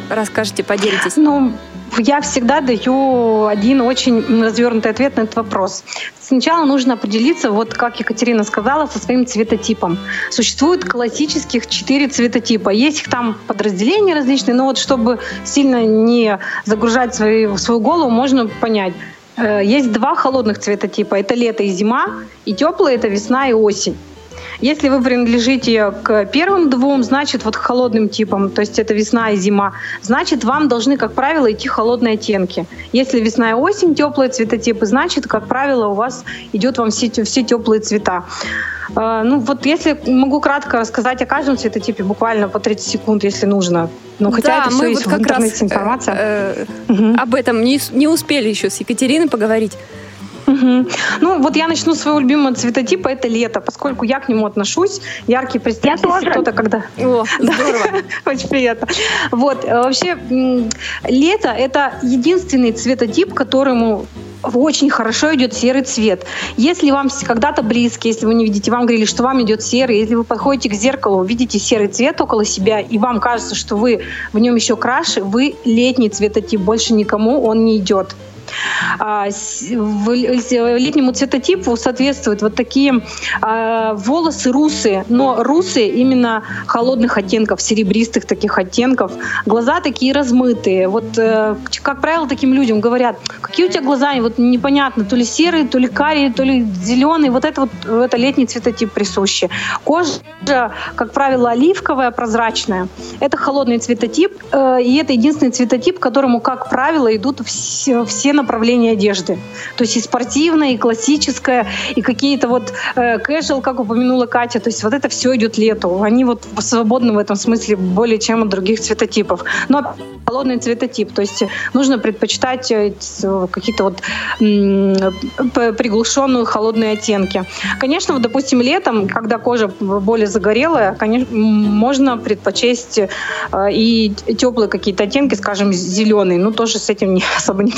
расскажете, поделитесь? Ну, я всегда даю один очень развернутый ответ на этот вопрос. Сначала нужно определиться, вот как Екатерина сказала, со своим цветотипом. Существует классических четыре цветотипа. Есть их там подразделения различные, но вот чтобы сильно не загружать свою, свою голову, можно понять. Э, есть два холодных цветотипа. Это лето и зима, и теплые это весна и осень. Если вы принадлежите к первым двум, значит, вот к холодным типам, то есть это весна и зима, значит, вам должны, как правило, идти холодные оттенки. Если весна и осень теплые цветотипы, значит, как правило, у вас идет вам все, все теплые цвета. А, ну вот если могу кратко рассказать о каждом цветотипе, буквально по 30 секунд, если нужно. Ну хотя да, это все мы есть вот в как интернете раз, информация. Э, э, угу. Об этом не, не успели еще с Екатериной поговорить. Угу. Ну, вот я начну своего любимого цветотипа, это лето, поскольку я к нему отношусь. Яркий представитель, если кто-то когда... О, здорово. (laughs) Очень приятно. Вот, э, вообще, лето — это единственный цветотип, которому очень хорошо идет серый цвет. Если вам когда-то близко, если вы не видите, вам говорили, что вам идет серый, если вы подходите к зеркалу, видите серый цвет около себя, и вам кажется, что вы в нем еще краше, вы летний цветотип, больше никому он не идет. А, летнему цветотипу соответствуют вот такие а, волосы русые, но русые именно холодных оттенков, серебристых таких оттенков. Глаза такие размытые. Вот, э, как правило, таким людям говорят, какие у тебя глаза, вот непонятно, то ли серые, то ли карие, то ли зеленые. Вот это вот это летний цветотип присущий. Кожа, как правило, оливковая, прозрачная. Это холодный цветотип, э, и это единственный цветотип, которому, как правило, идут все, все направления одежды. То есть и спортивная, и классическая, и какие-то вот э, casual, как упомянула Катя. То есть вот это все идет лету. Они вот свободны в этом смысле более чем от других цветотипов. Но холодный цветотип. То есть нужно предпочитать э, какие-то вот приглушенные холодные оттенки. Конечно, вот, допустим, летом, когда кожа более загорелая, конечно, можно предпочесть э, и теплые какие-то оттенки, скажем, зеленый. Ну, тоже с этим не, особо не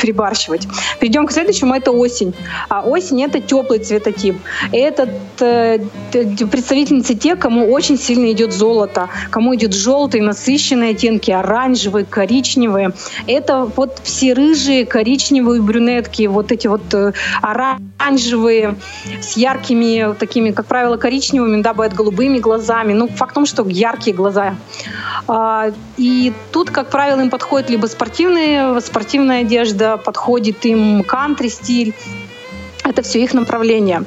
перебарщивать. Перейдем к следующему. Это осень. А осень — это теплый цветотип. Этот э, представительницы те, кому очень сильно идет золото, кому идет желтый, насыщенные оттенки, коричневый, коричневые. Это вот все рыжие, коричневые брюнетки, вот эти вот э, оранжевые с яркими такими, как правило, коричневыми, да, бывают голубыми глазами. Ну, факт в том, что яркие глаза. А, и тут, как правило, им подходит либо спортивная, спортивная одежда, подходит им кантри-стиль, это все их направление.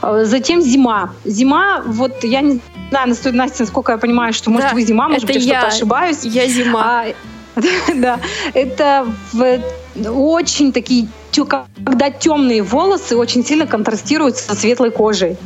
А, затем зима. Зима, вот я не знаю, Настя, насколько я понимаю, что, может, да, вы зима, может быть, я что-то ошибаюсь. Я зима. А, (laughs) Да, это очень такие когда темные волосы очень сильно контрастируют со светлой кожей.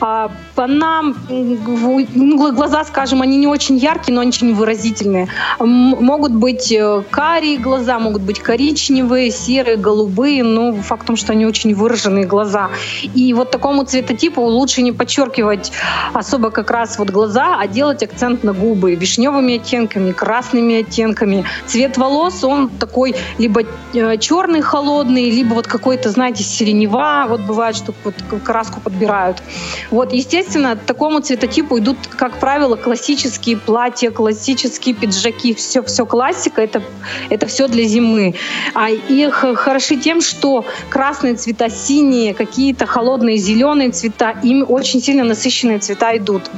А, нам ну, глаза, скажем, они не очень яркие, но очень выразительные. Могут быть э, карие глаза, могут быть коричневые, серые, голубые, но факт в том, что они очень выраженные глаза. И вот такому цветотипу лучше не подчеркивать особо как раз вот глаза, а делать акцент на губы вишневыми оттенками, красными оттенками. Цвет волос, он такой либо э, черный, холодный, либо вот какой-то, знаете, сиренева, вот бывает, что вот краску подбирают. Вот, естественно, такому цветотипу идут, как правило, классические платья, классические пиджаки, все, все классика, это, это все для зимы. А их хороши тем, что красные цвета, синие, какие-то холодные зеленые цвета, им очень сильно насыщенные цвета идут.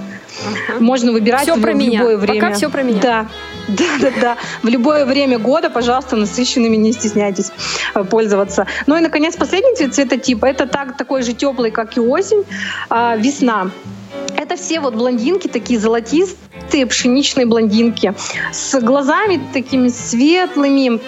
Можно выбирать все в, про меня. любое время. Пока все про меня. Да. Да, да, да. В любое время года, пожалуйста, насыщенными не стесняйтесь э, пользоваться. Ну и, наконец, последний цвет цветотипа. Это так, такой же теплый, как и осень, а, весна. Это все вот блондинки такие золотистые, пшеничные блондинки с глазами такими светлыми.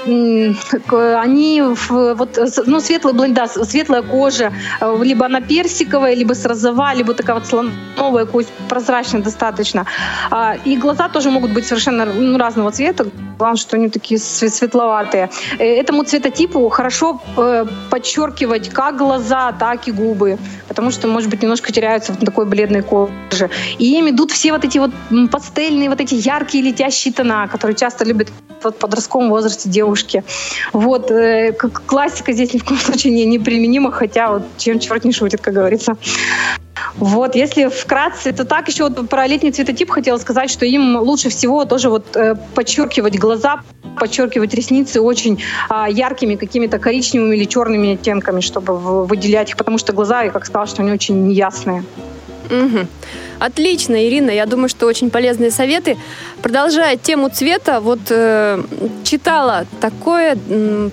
Они вот, ну, светлые блонд, да, светлая кожа, э, либо она персиковая, либо с розовая, либо такая вот слоновая кость, прозрачная достаточно. А, и глаза тоже могут быть совершенно ну, разного цвета. Главное, что они такие светловатые. Э, этому цветотипу хорошо э, подчеркивать как глаза, так и губы, потому что, может быть, немножко теряются в такой бледной коже. И им идут все вот эти вот пастельные, вот эти яркие летящие тона, которые часто любят в подростковом возрасте девушки. Вот. Э, классика здесь ни в коем случае не, не применима, хотя вот чем черт не шутит, как говорится. Вот, если вкратце, то так еще вот про летний цветотип хотела сказать, что им лучше всего тоже вот э, подчеркивать глаза, подчеркивать ресницы очень а, яркими какими-то коричневыми или черными оттенками, чтобы выделять их, потому что глаза, я как сказала, что они очень неясные. Мгм. Отлично, Ирина. Я думаю, что очень полезные советы. Продолжая тему цвета, вот э, читала такое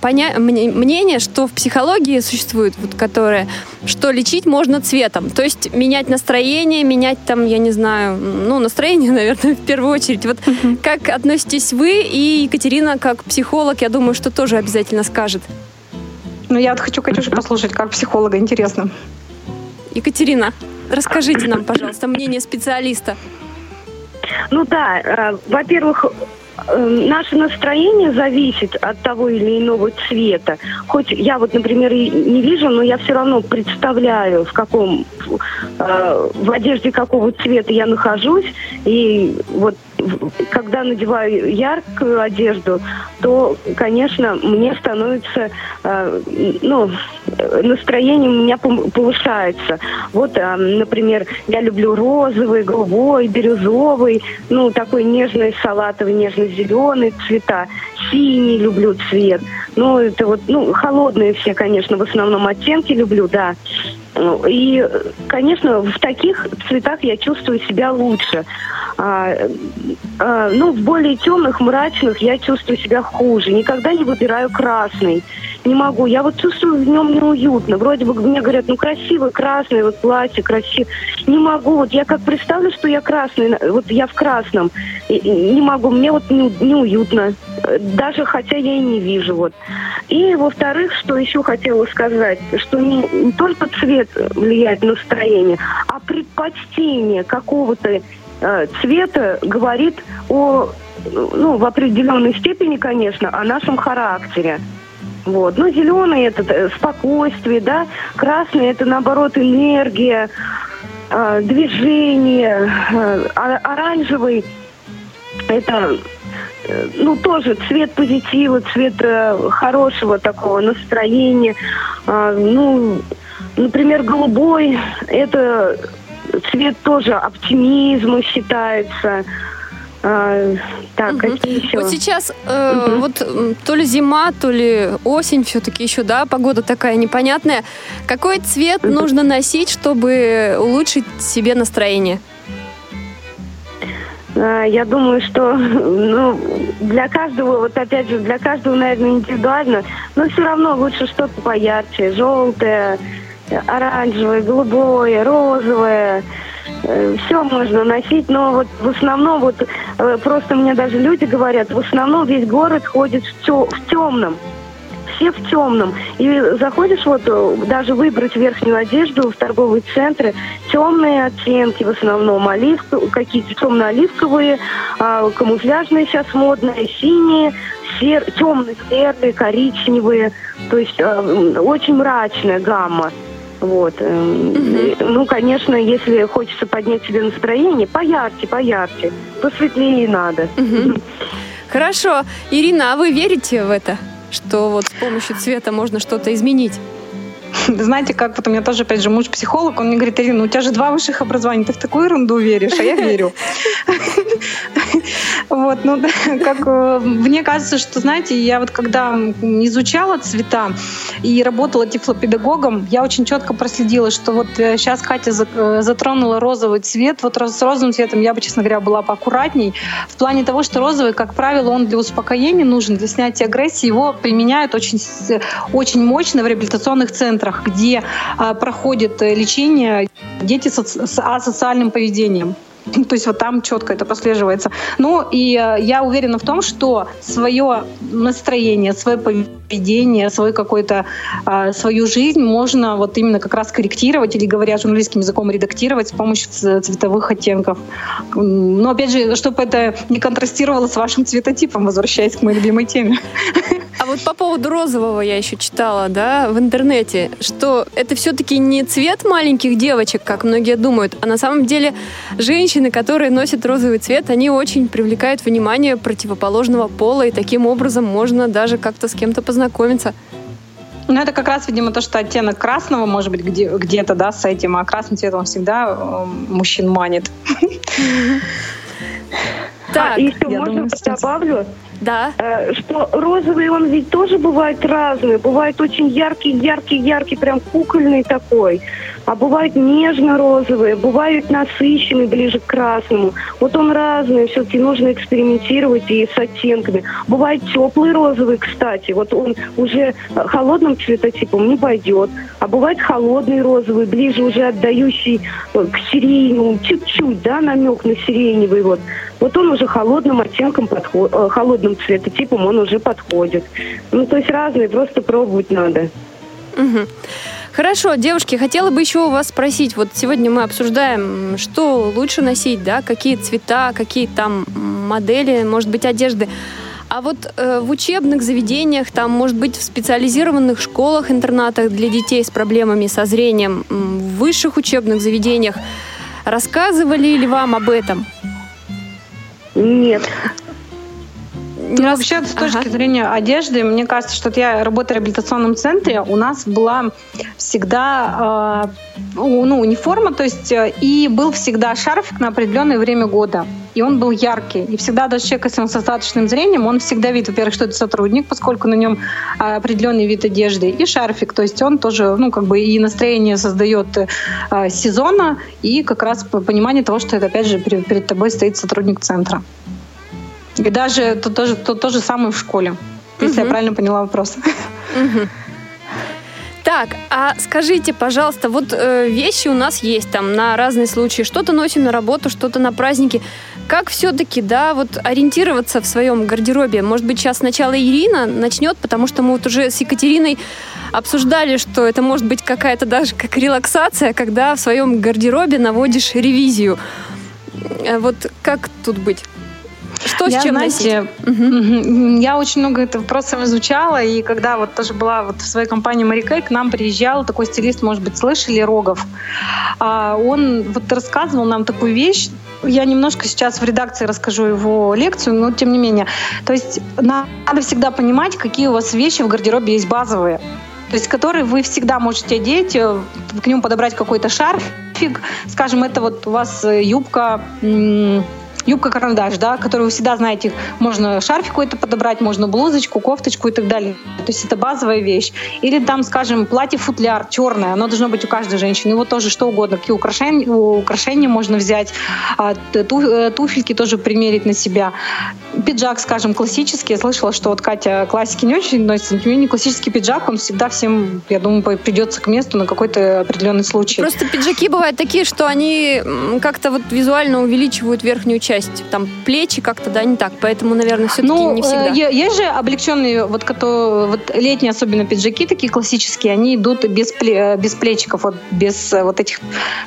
поня- мне- мнение, что в психологии существует, вот, которое, что лечить можно цветом. То есть менять настроение, менять там, я не знаю, ну, настроение, (laughs) наверное, в первую очередь. Вот как относитесь вы и Екатерина, как психолог, я думаю, что тоже обязательно скажет. Ну, я вот хочу Катюшу послушать, как психолога, интересно. Екатерина, расскажите нам, пожалуйста, мнение специалиста. Ну да, э, во-первых, э, наше настроение зависит от того или иного цвета. Хоть я вот, например, и не вижу, но я все равно представляю, в каком, э, в одежде какого цвета я нахожусь. И вот когда надеваю яркую одежду, то, конечно, мне становится, ну, настроение у меня повышается. Вот, э, например, я люблю розовый, голубой, бирюзовый, ну, такой нежный салатовый, нежно-зеленый цвета. Синий люблю цвет. Ну, это вот, ну, холодные все, конечно, в основном оттенки люблю, да. Ну, И, конечно, в таких цветах я чувствую себя лучше. А, а, ну, в более темных, мрачных я чувствую себя хуже. Никогда не выбираю красный. Не могу. Я вот чувствую в нем неуютно. Вроде бы мне говорят, ну, красивый красный, вот платье красивое. Не могу. Вот я как представлю, что я красный, вот я в красном. И- и Не могу. Мне вот не- неуютно. Даже хотя я и не вижу. Вот. И, во-вторых, что еще хотела сказать, что не, не только цвет влияет на настроение, а предпочтение какого-то э, цвета говорит о, ну, в определенной степени, конечно, о нашем характере. Вот. Ну, зеленый это э, спокойствие, да, красный это наоборот энергия, э, движение, э, оранжевый это ну, тоже цвет позитива, цвет э, хорошего такого настроения. А, ну, например, голубой – это цвет тоже оптимизма считается. А, так, Мгм. какие еще? Вот сейчас э, Мгм. вот то ли зима, то ли осень все-таки еще, да, погода такая непонятная. Какой цвет Мгм. нужно носить, чтобы улучшить себе настроение? А, Я думаю, что (laughs) ну, для каждого, вот опять же, для каждого, наверное, индивидуально, но все равно лучше что-то поярче. Желтое, э, оранжевое, голубое, розовое. Все можно носить, но вот в основном, вот э, просто мне даже люди говорят, в основном весь город ходит в темном. Все в темном. И заходишь вот э, даже выбрать верхнюю одежду в торговые центры, темные оттенки в основном, оливк, какие-то темно-оливковые, а, камуфляжные сейчас модные, синие, сер, темно-серые, коричневые. То есть э, очень мрачная гамма. Вот. Мгм. Ну, конечно, если хочется поднять себе настроение, поярче, поярче, посветлее надо. Мгм. Хорошо. Ирина, а вы верите в это? Что вот с помощью цвета можно что-то изменить? (laughs) Знаете, как вот у меня тоже, опять же, муж психолог, он мне говорит, Ирина, у тебя же два высших образования, ты в такую ерунду веришь, а я верю. (laughs) Вот, ну, как э, мне кажется, что, знаете, я вот когда изучала цвета и работала тифлопедагогом, я очень четко проследила, что вот сейчас Катя за- э, затронула розовый цвет, вот с розовым цветом я бы, честно говоря, была поаккуратней, в плане того, что розовый, как правило, он для успокоения нужен, для снятия агрессии, его применяют очень, очень мощно в реабилитационных центрах, где а, проходит э, лечение дети с асоциальным поведением. То есть вот там четко это прослеживается. Ну и э, я уверена в том, что свое настроение, свое поведение, свой какой-то э, свою жизнь можно вот именно как раз корректировать или говоря журналистским языком редактировать с помощью цветовых оттенков. Но опять же, чтобы это не контрастировало с вашим цветотипом, возвращаясь к моей любимой теме. А вот по поводу розового я еще читала, да, в интернете, что это все-таки не цвет маленьких девочек, как многие думают, а на самом деле женщины, которые носят розовый цвет, они очень привлекают внимание противоположного пола, и таким образом можно даже как-то с кем-то познакомиться. Ну, это как раз, видимо, то, что оттенок красного, может быть, где, где-то, да, с этим, а красный цвет, он всегда э, мужчин манит. (laughs) Так, а еще я можно думаю, добавлю, да. э, что розовый он ведь тоже бывает разный. Бывает очень яркий, яркий, яркий, прям кукольный такой. А бывает нежно-розовый, бывает насыщенный, ближе к красному. Вот он разный, все-таки нужно экспериментировать и с оттенками. Бывает теплый розовый, кстати. Вот он уже холодным цветотипом не пойдет. А бывает холодный розовый, ближе уже отдающий э, к сиреневому, чуть-чуть, да, намек на сиреневый. Вот, вот он уже холодным оттенком подходит, холодным цветотипом он уже подходит. Ну, то есть разные, просто пробовать надо. Мгм. Хорошо, девушки, хотела бы еще у вас спросить. Вот сегодня мы обсуждаем, что лучше носить, да, какие цвета, какие там модели, может быть, одежды. А вот э, в учебных заведениях, там, может быть, в специализированных школах, интернатах для детей с проблемами со зрением, в высших учебных заведениях, рассказывали ли вам об этом? Нет. Ну, рас- вообще, с Ага. точки зрения одежды, мне кажется, что я работаю в реабилитационном центре, у нас была всегда э, ну, униформа, то есть э, и был всегда шарфик на определенное время года. И он был яркий. И всегда даже человек, если он с остаточным зрением, он всегда видит, во-первых, что это сотрудник, поскольку на нем э, определенный вид одежды, и шарфик. То есть он тоже, ну, как бы и настроение создает э, сезона, и как раз по- понимание того, что это, опять же, перед, перед тобой стоит сотрудник центра. И даже то, то, то, то же самое в школе, если я Мгм. правильно поняла вопрос. Мгм. Так, а скажите, пожалуйста, вот э, вещи у нас есть там на разные случаи. Что-то носим на работу, что-то на праздники. Как все-таки, да, вот ориентироваться в своем гардеробе? Может быть, сейчас сначала Ирина начнет, потому что мы вот уже с Екатериной обсуждали, что это может быть какая-то даже как релаксация, когда в своем гардеробе наводишь ревизию. Э, Вот как тут быть? Что я, с чем знаете, носить? Я очень много этого вопросов изучала, и когда вот тоже была вот в своей компании Марикей, к нам приезжал такой стилист, может быть, слышали, Рогов. А, он вот рассказывал нам такую вещь, я немножко сейчас в редакции расскажу его лекцию, но тем не менее. То есть надо всегда понимать, какие у вас вещи в гардеробе есть базовые. То есть, которые вы всегда можете одеть, э, к нему подобрать какой-то шарфик. Скажем, это вот у вас э, юбка, м, юбка-карандаш, да, которую вы всегда знаете, можно шарфик какой-то подобрать, можно блузочку, кофточку и так далее. То есть это базовая вещь. Или там, скажем, платье-футляр черное, оно должно быть у каждой женщины. Его тоже что угодно, какие украшения, украшения можно взять, а, э, туфельки тоже примерить на себя. Пиджак, скажем, классический. Я слышала, что вот Катя классики не очень носит, но не классический пиджак, он всегда всем, я думаю, придется к месту на какой-то определенный случай. Просто пиджаки бывают такие, что они как-то вот визуально увеличивают верхнюю часть. Там плечи как-то, да, не так. Поэтому, наверное, все-таки Ну, не всегда. э, есть же облегченные, вот, которые, вот летние особенно пиджаки такие классические, они идут без, э, без плечиков, вот, без э, вот этих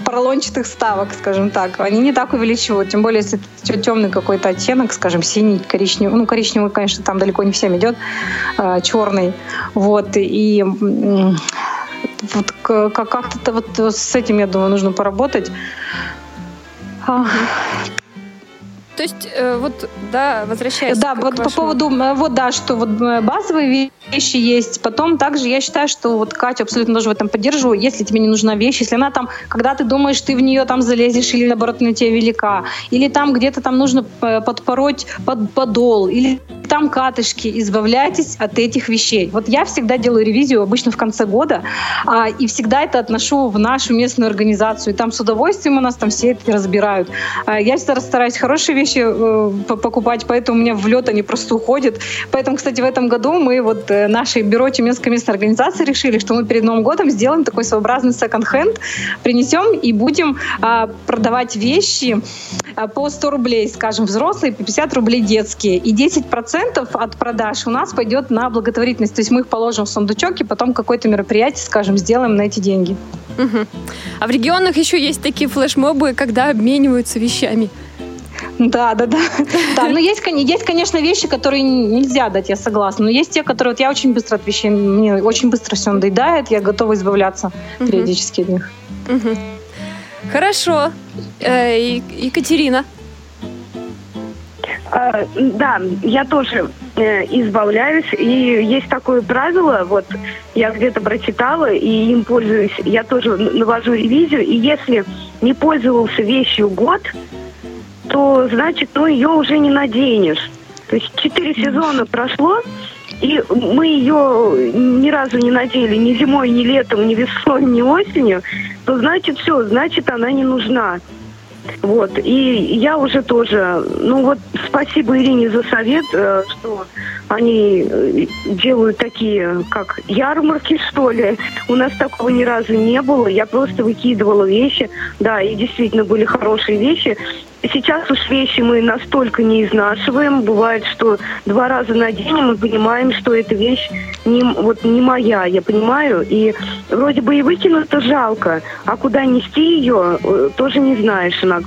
поролончатых ставок, скажем так. Они не так увеличивают, тем более, если это темный какой-то оттенок, скажем, синий, коричневый. Ну, коричневый, конечно, там далеко не всем идет, э, черный. Вот, и вот как-то вот с этим, я думаю, нужно поработать. То есть, э, вот, да, возвращаясь Да, к вот по вашему- поводу, э, вот да, что вот э, базовые вещи есть. Потом также я считаю, что вот Катя абсолютно тоже в этом поддерживаю. Если тебе не нужна вещь, если она там, когда ты думаешь, ты в нее там залезешь, или наоборот на тебе велика, или там где-то там нужно э, подпороть под подол, или там катышки, избавляйтесь от этих вещей. Вот я всегда делаю ревизию обычно в конце года, а, и всегда это отношу в нашу местную организацию. И там с удовольствием у нас там все это разбирают. А, я всегда стараюсь хорошие вещи э, по- покупать, поэтому у меня в лед они просто уходят. Поэтому, кстати, в этом году мы вот э, наше бюро Тюменской местной организации решили, что мы перед Новым годом сделаем такой своеобразный секонд-хенд, принесем и будем а, продавать вещи а, по 100 рублей, скажем, взрослые, по 50 рублей детские. И 10% от продаж у нас пойдет на благотворительность. То есть мы их положим в сундучок и потом какое-то мероприятие, скажем, сделаем на эти деньги. Мгм. А в регионах еще есть такие флешмобы, когда обмениваются вещами. Да, да, да. (laughs) Да, но есть, есть, конечно, вещи, которые нельзя дать, я согласна. Но есть те, которые вот я очень быстро от вещей, мне очень быстро все надоедает, я готова избавляться Мгм. периодически от них. Мгм. Хорошо. Э, И- Екатерина. А, да, я тоже э, избавляюсь. И есть такое правило, вот я где-то прочитала и им пользуюсь. Я тоже навожу ревизию. И если не пользовался вещью год, то значит, ну ее уже не наденешь. То есть четыре сезона прошло, и мы ее ни разу не надели ни зимой, ни летом, ни весной, ни осенью, то значит все, значит она не нужна. Вот. И я уже тоже, ну вот спасибо Ирине за совет, э, что они э, делают такие, как ярмарки, что ли. У нас такого ни разу не было. Я просто выкидывала вещи. Да, и действительно были хорошие вещи. Сейчас уж вещи мы настолько не изнашиваем. Бывает, что два раза наденем и понимаем, что эта вещь не, вот, не моя, я понимаю. И вроде бы и выкинуть-то жалко, а куда нести ее, э, тоже не знаешь иногда.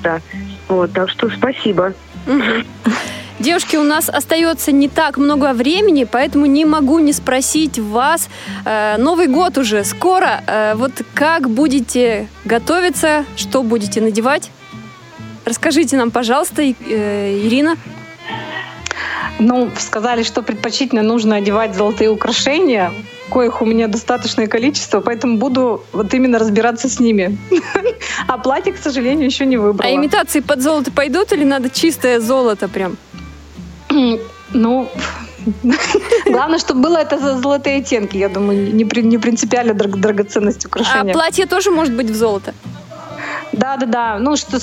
Вот, так что спасибо. Девушки, у нас остается не так много времени, поэтому не могу не спросить вас. Э, Новый год уже скоро. Э, вот как будете готовиться, что будете надевать? Расскажите нам, пожалуйста, э, Ирина. Ну, сказали, что предпочтительно нужно одевать золотые украшения, коих у меня достаточное количество, поэтому буду вот именно разбираться с ними. (laughs) А платье, к сожалению, еще не А выбрала. имитации под золото пойдут или надо чистое золото прям? (clears throat) Ну, (laughs) главное, чтобы было это золотые оттенки, я думаю, не, не принципиально драг- драгоценность А украшения. платье тоже может быть в золото? Да, да, да. Ну, что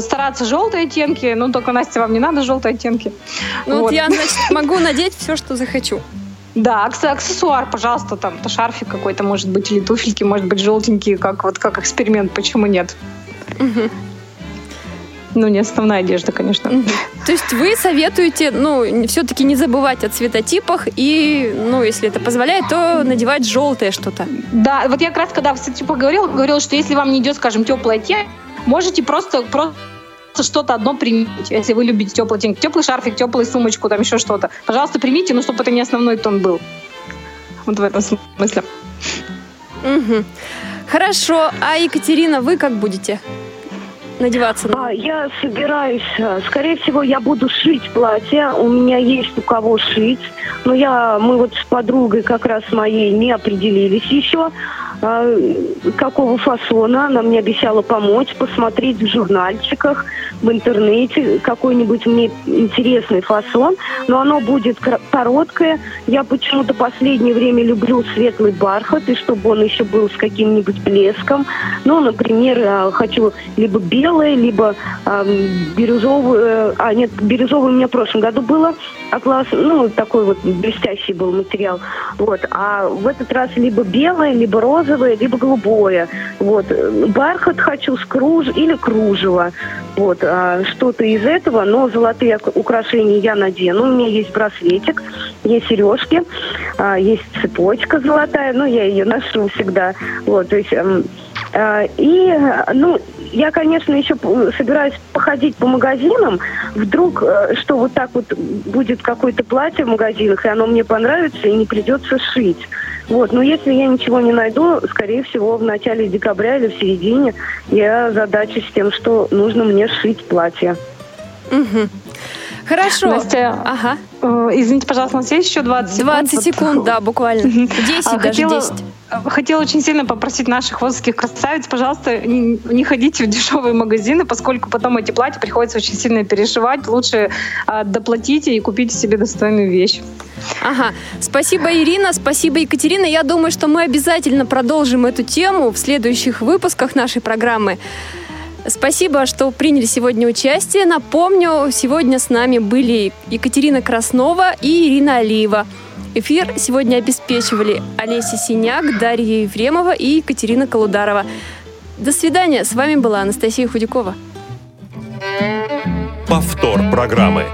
стараться желтые оттенки, ну, только, Настя, вам не надо желтые оттенки. Ну вот Вот. я, (laughs) значит, могу надеть все, что захочу. Да, акс- аксессуар, пожалуйста, там, то шарфик какой-то, может быть, или туфельки, может быть, желтенькие, как вот как эксперимент, почему нет? Ну, не основная одежда, конечно. То есть вы советуете, ну, все-таки не забывать о цветотипах и, ну, если это позволяет, то надевать желтое что-то. Да, вот я как раз, когда типа поговорила, говорила, что если вам не идет, скажем, теплое оттенок, можете просто, просто что-то одно примите, если вы любите теплый оттенок. Теплый шарфик, теплую сумочку, там еще что-то. Пожалуйста, примите, но чтобы это не основной тон был. Вот в этом смысле. Хорошо. А Екатерина, вы как будете надеваться? А, я собираюсь, э, скорее всего, я буду шить платье. У меня есть у кого шить. Но я, мы вот с подругой как раз моей не определились еще, а, какого фасона. Она мне обещала помочь, посмотреть в журнальчиках, в интернете какой-нибудь мне интересный фасон. Но оно будет короткое. Я почему-то последнее время люблю светлый бархат, и чтобы он еще был с каким-нибудь блеском. Ну, например, э, хочу либо белое, либо эм, бирюзовый. А, нет, бирюзовый у меня в прошлом году было. Атлас, ну, такой вот блестящий был материал. Вот. А в этот раз либо белое, либо розовое, либо голубое. Вот. Э, Бархат хочу с круж или кружево. Вот. а, что-то из этого, но золотые украшения я надену. У меня есть браслетик, есть сережки, а, есть цепочка золотая, но я ее ношу всегда. Вот, то есть, а, и, э, ну, я, конечно, еще п- собираюсь походить по магазинам. Вдруг, э, что вот так вот будет какое-то платье в магазинах, и оно мне понравится, и не придется шить. Вот, но если я ничего не найду, скорее всего, в начале декабря или в середине я задачусь тем, что нужно мне шить платье. Мгм. Хорошо. Настя, Ага. э, извините, пожалуйста, у нас есть еще 20 секунд? 20 Вот. секунд, да, буквально. 10, А, даже хотела, 10. хотела очень сильно попросить наших водских красавиц, пожалуйста, не, не ходите в дешевые магазины, поскольку потом эти платья приходится очень сильно перешивать. Лучше а, доплатите и купите себе достойную вещь. Ага. Спасибо, Ирина, спасибо, Екатерина. Я думаю, что мы обязательно продолжим эту тему в следующих выпусках нашей программы. Спасибо, что приняли сегодня участие. Напомню, сегодня с нами были Екатерина Краснова и Ирина Алиева. Эфир сегодня обеспечивали Олеся Синяк, Дарья Ефремова и Екатерина Колударова. До свидания. С вами была Анастасия Худякова. Повтор программы.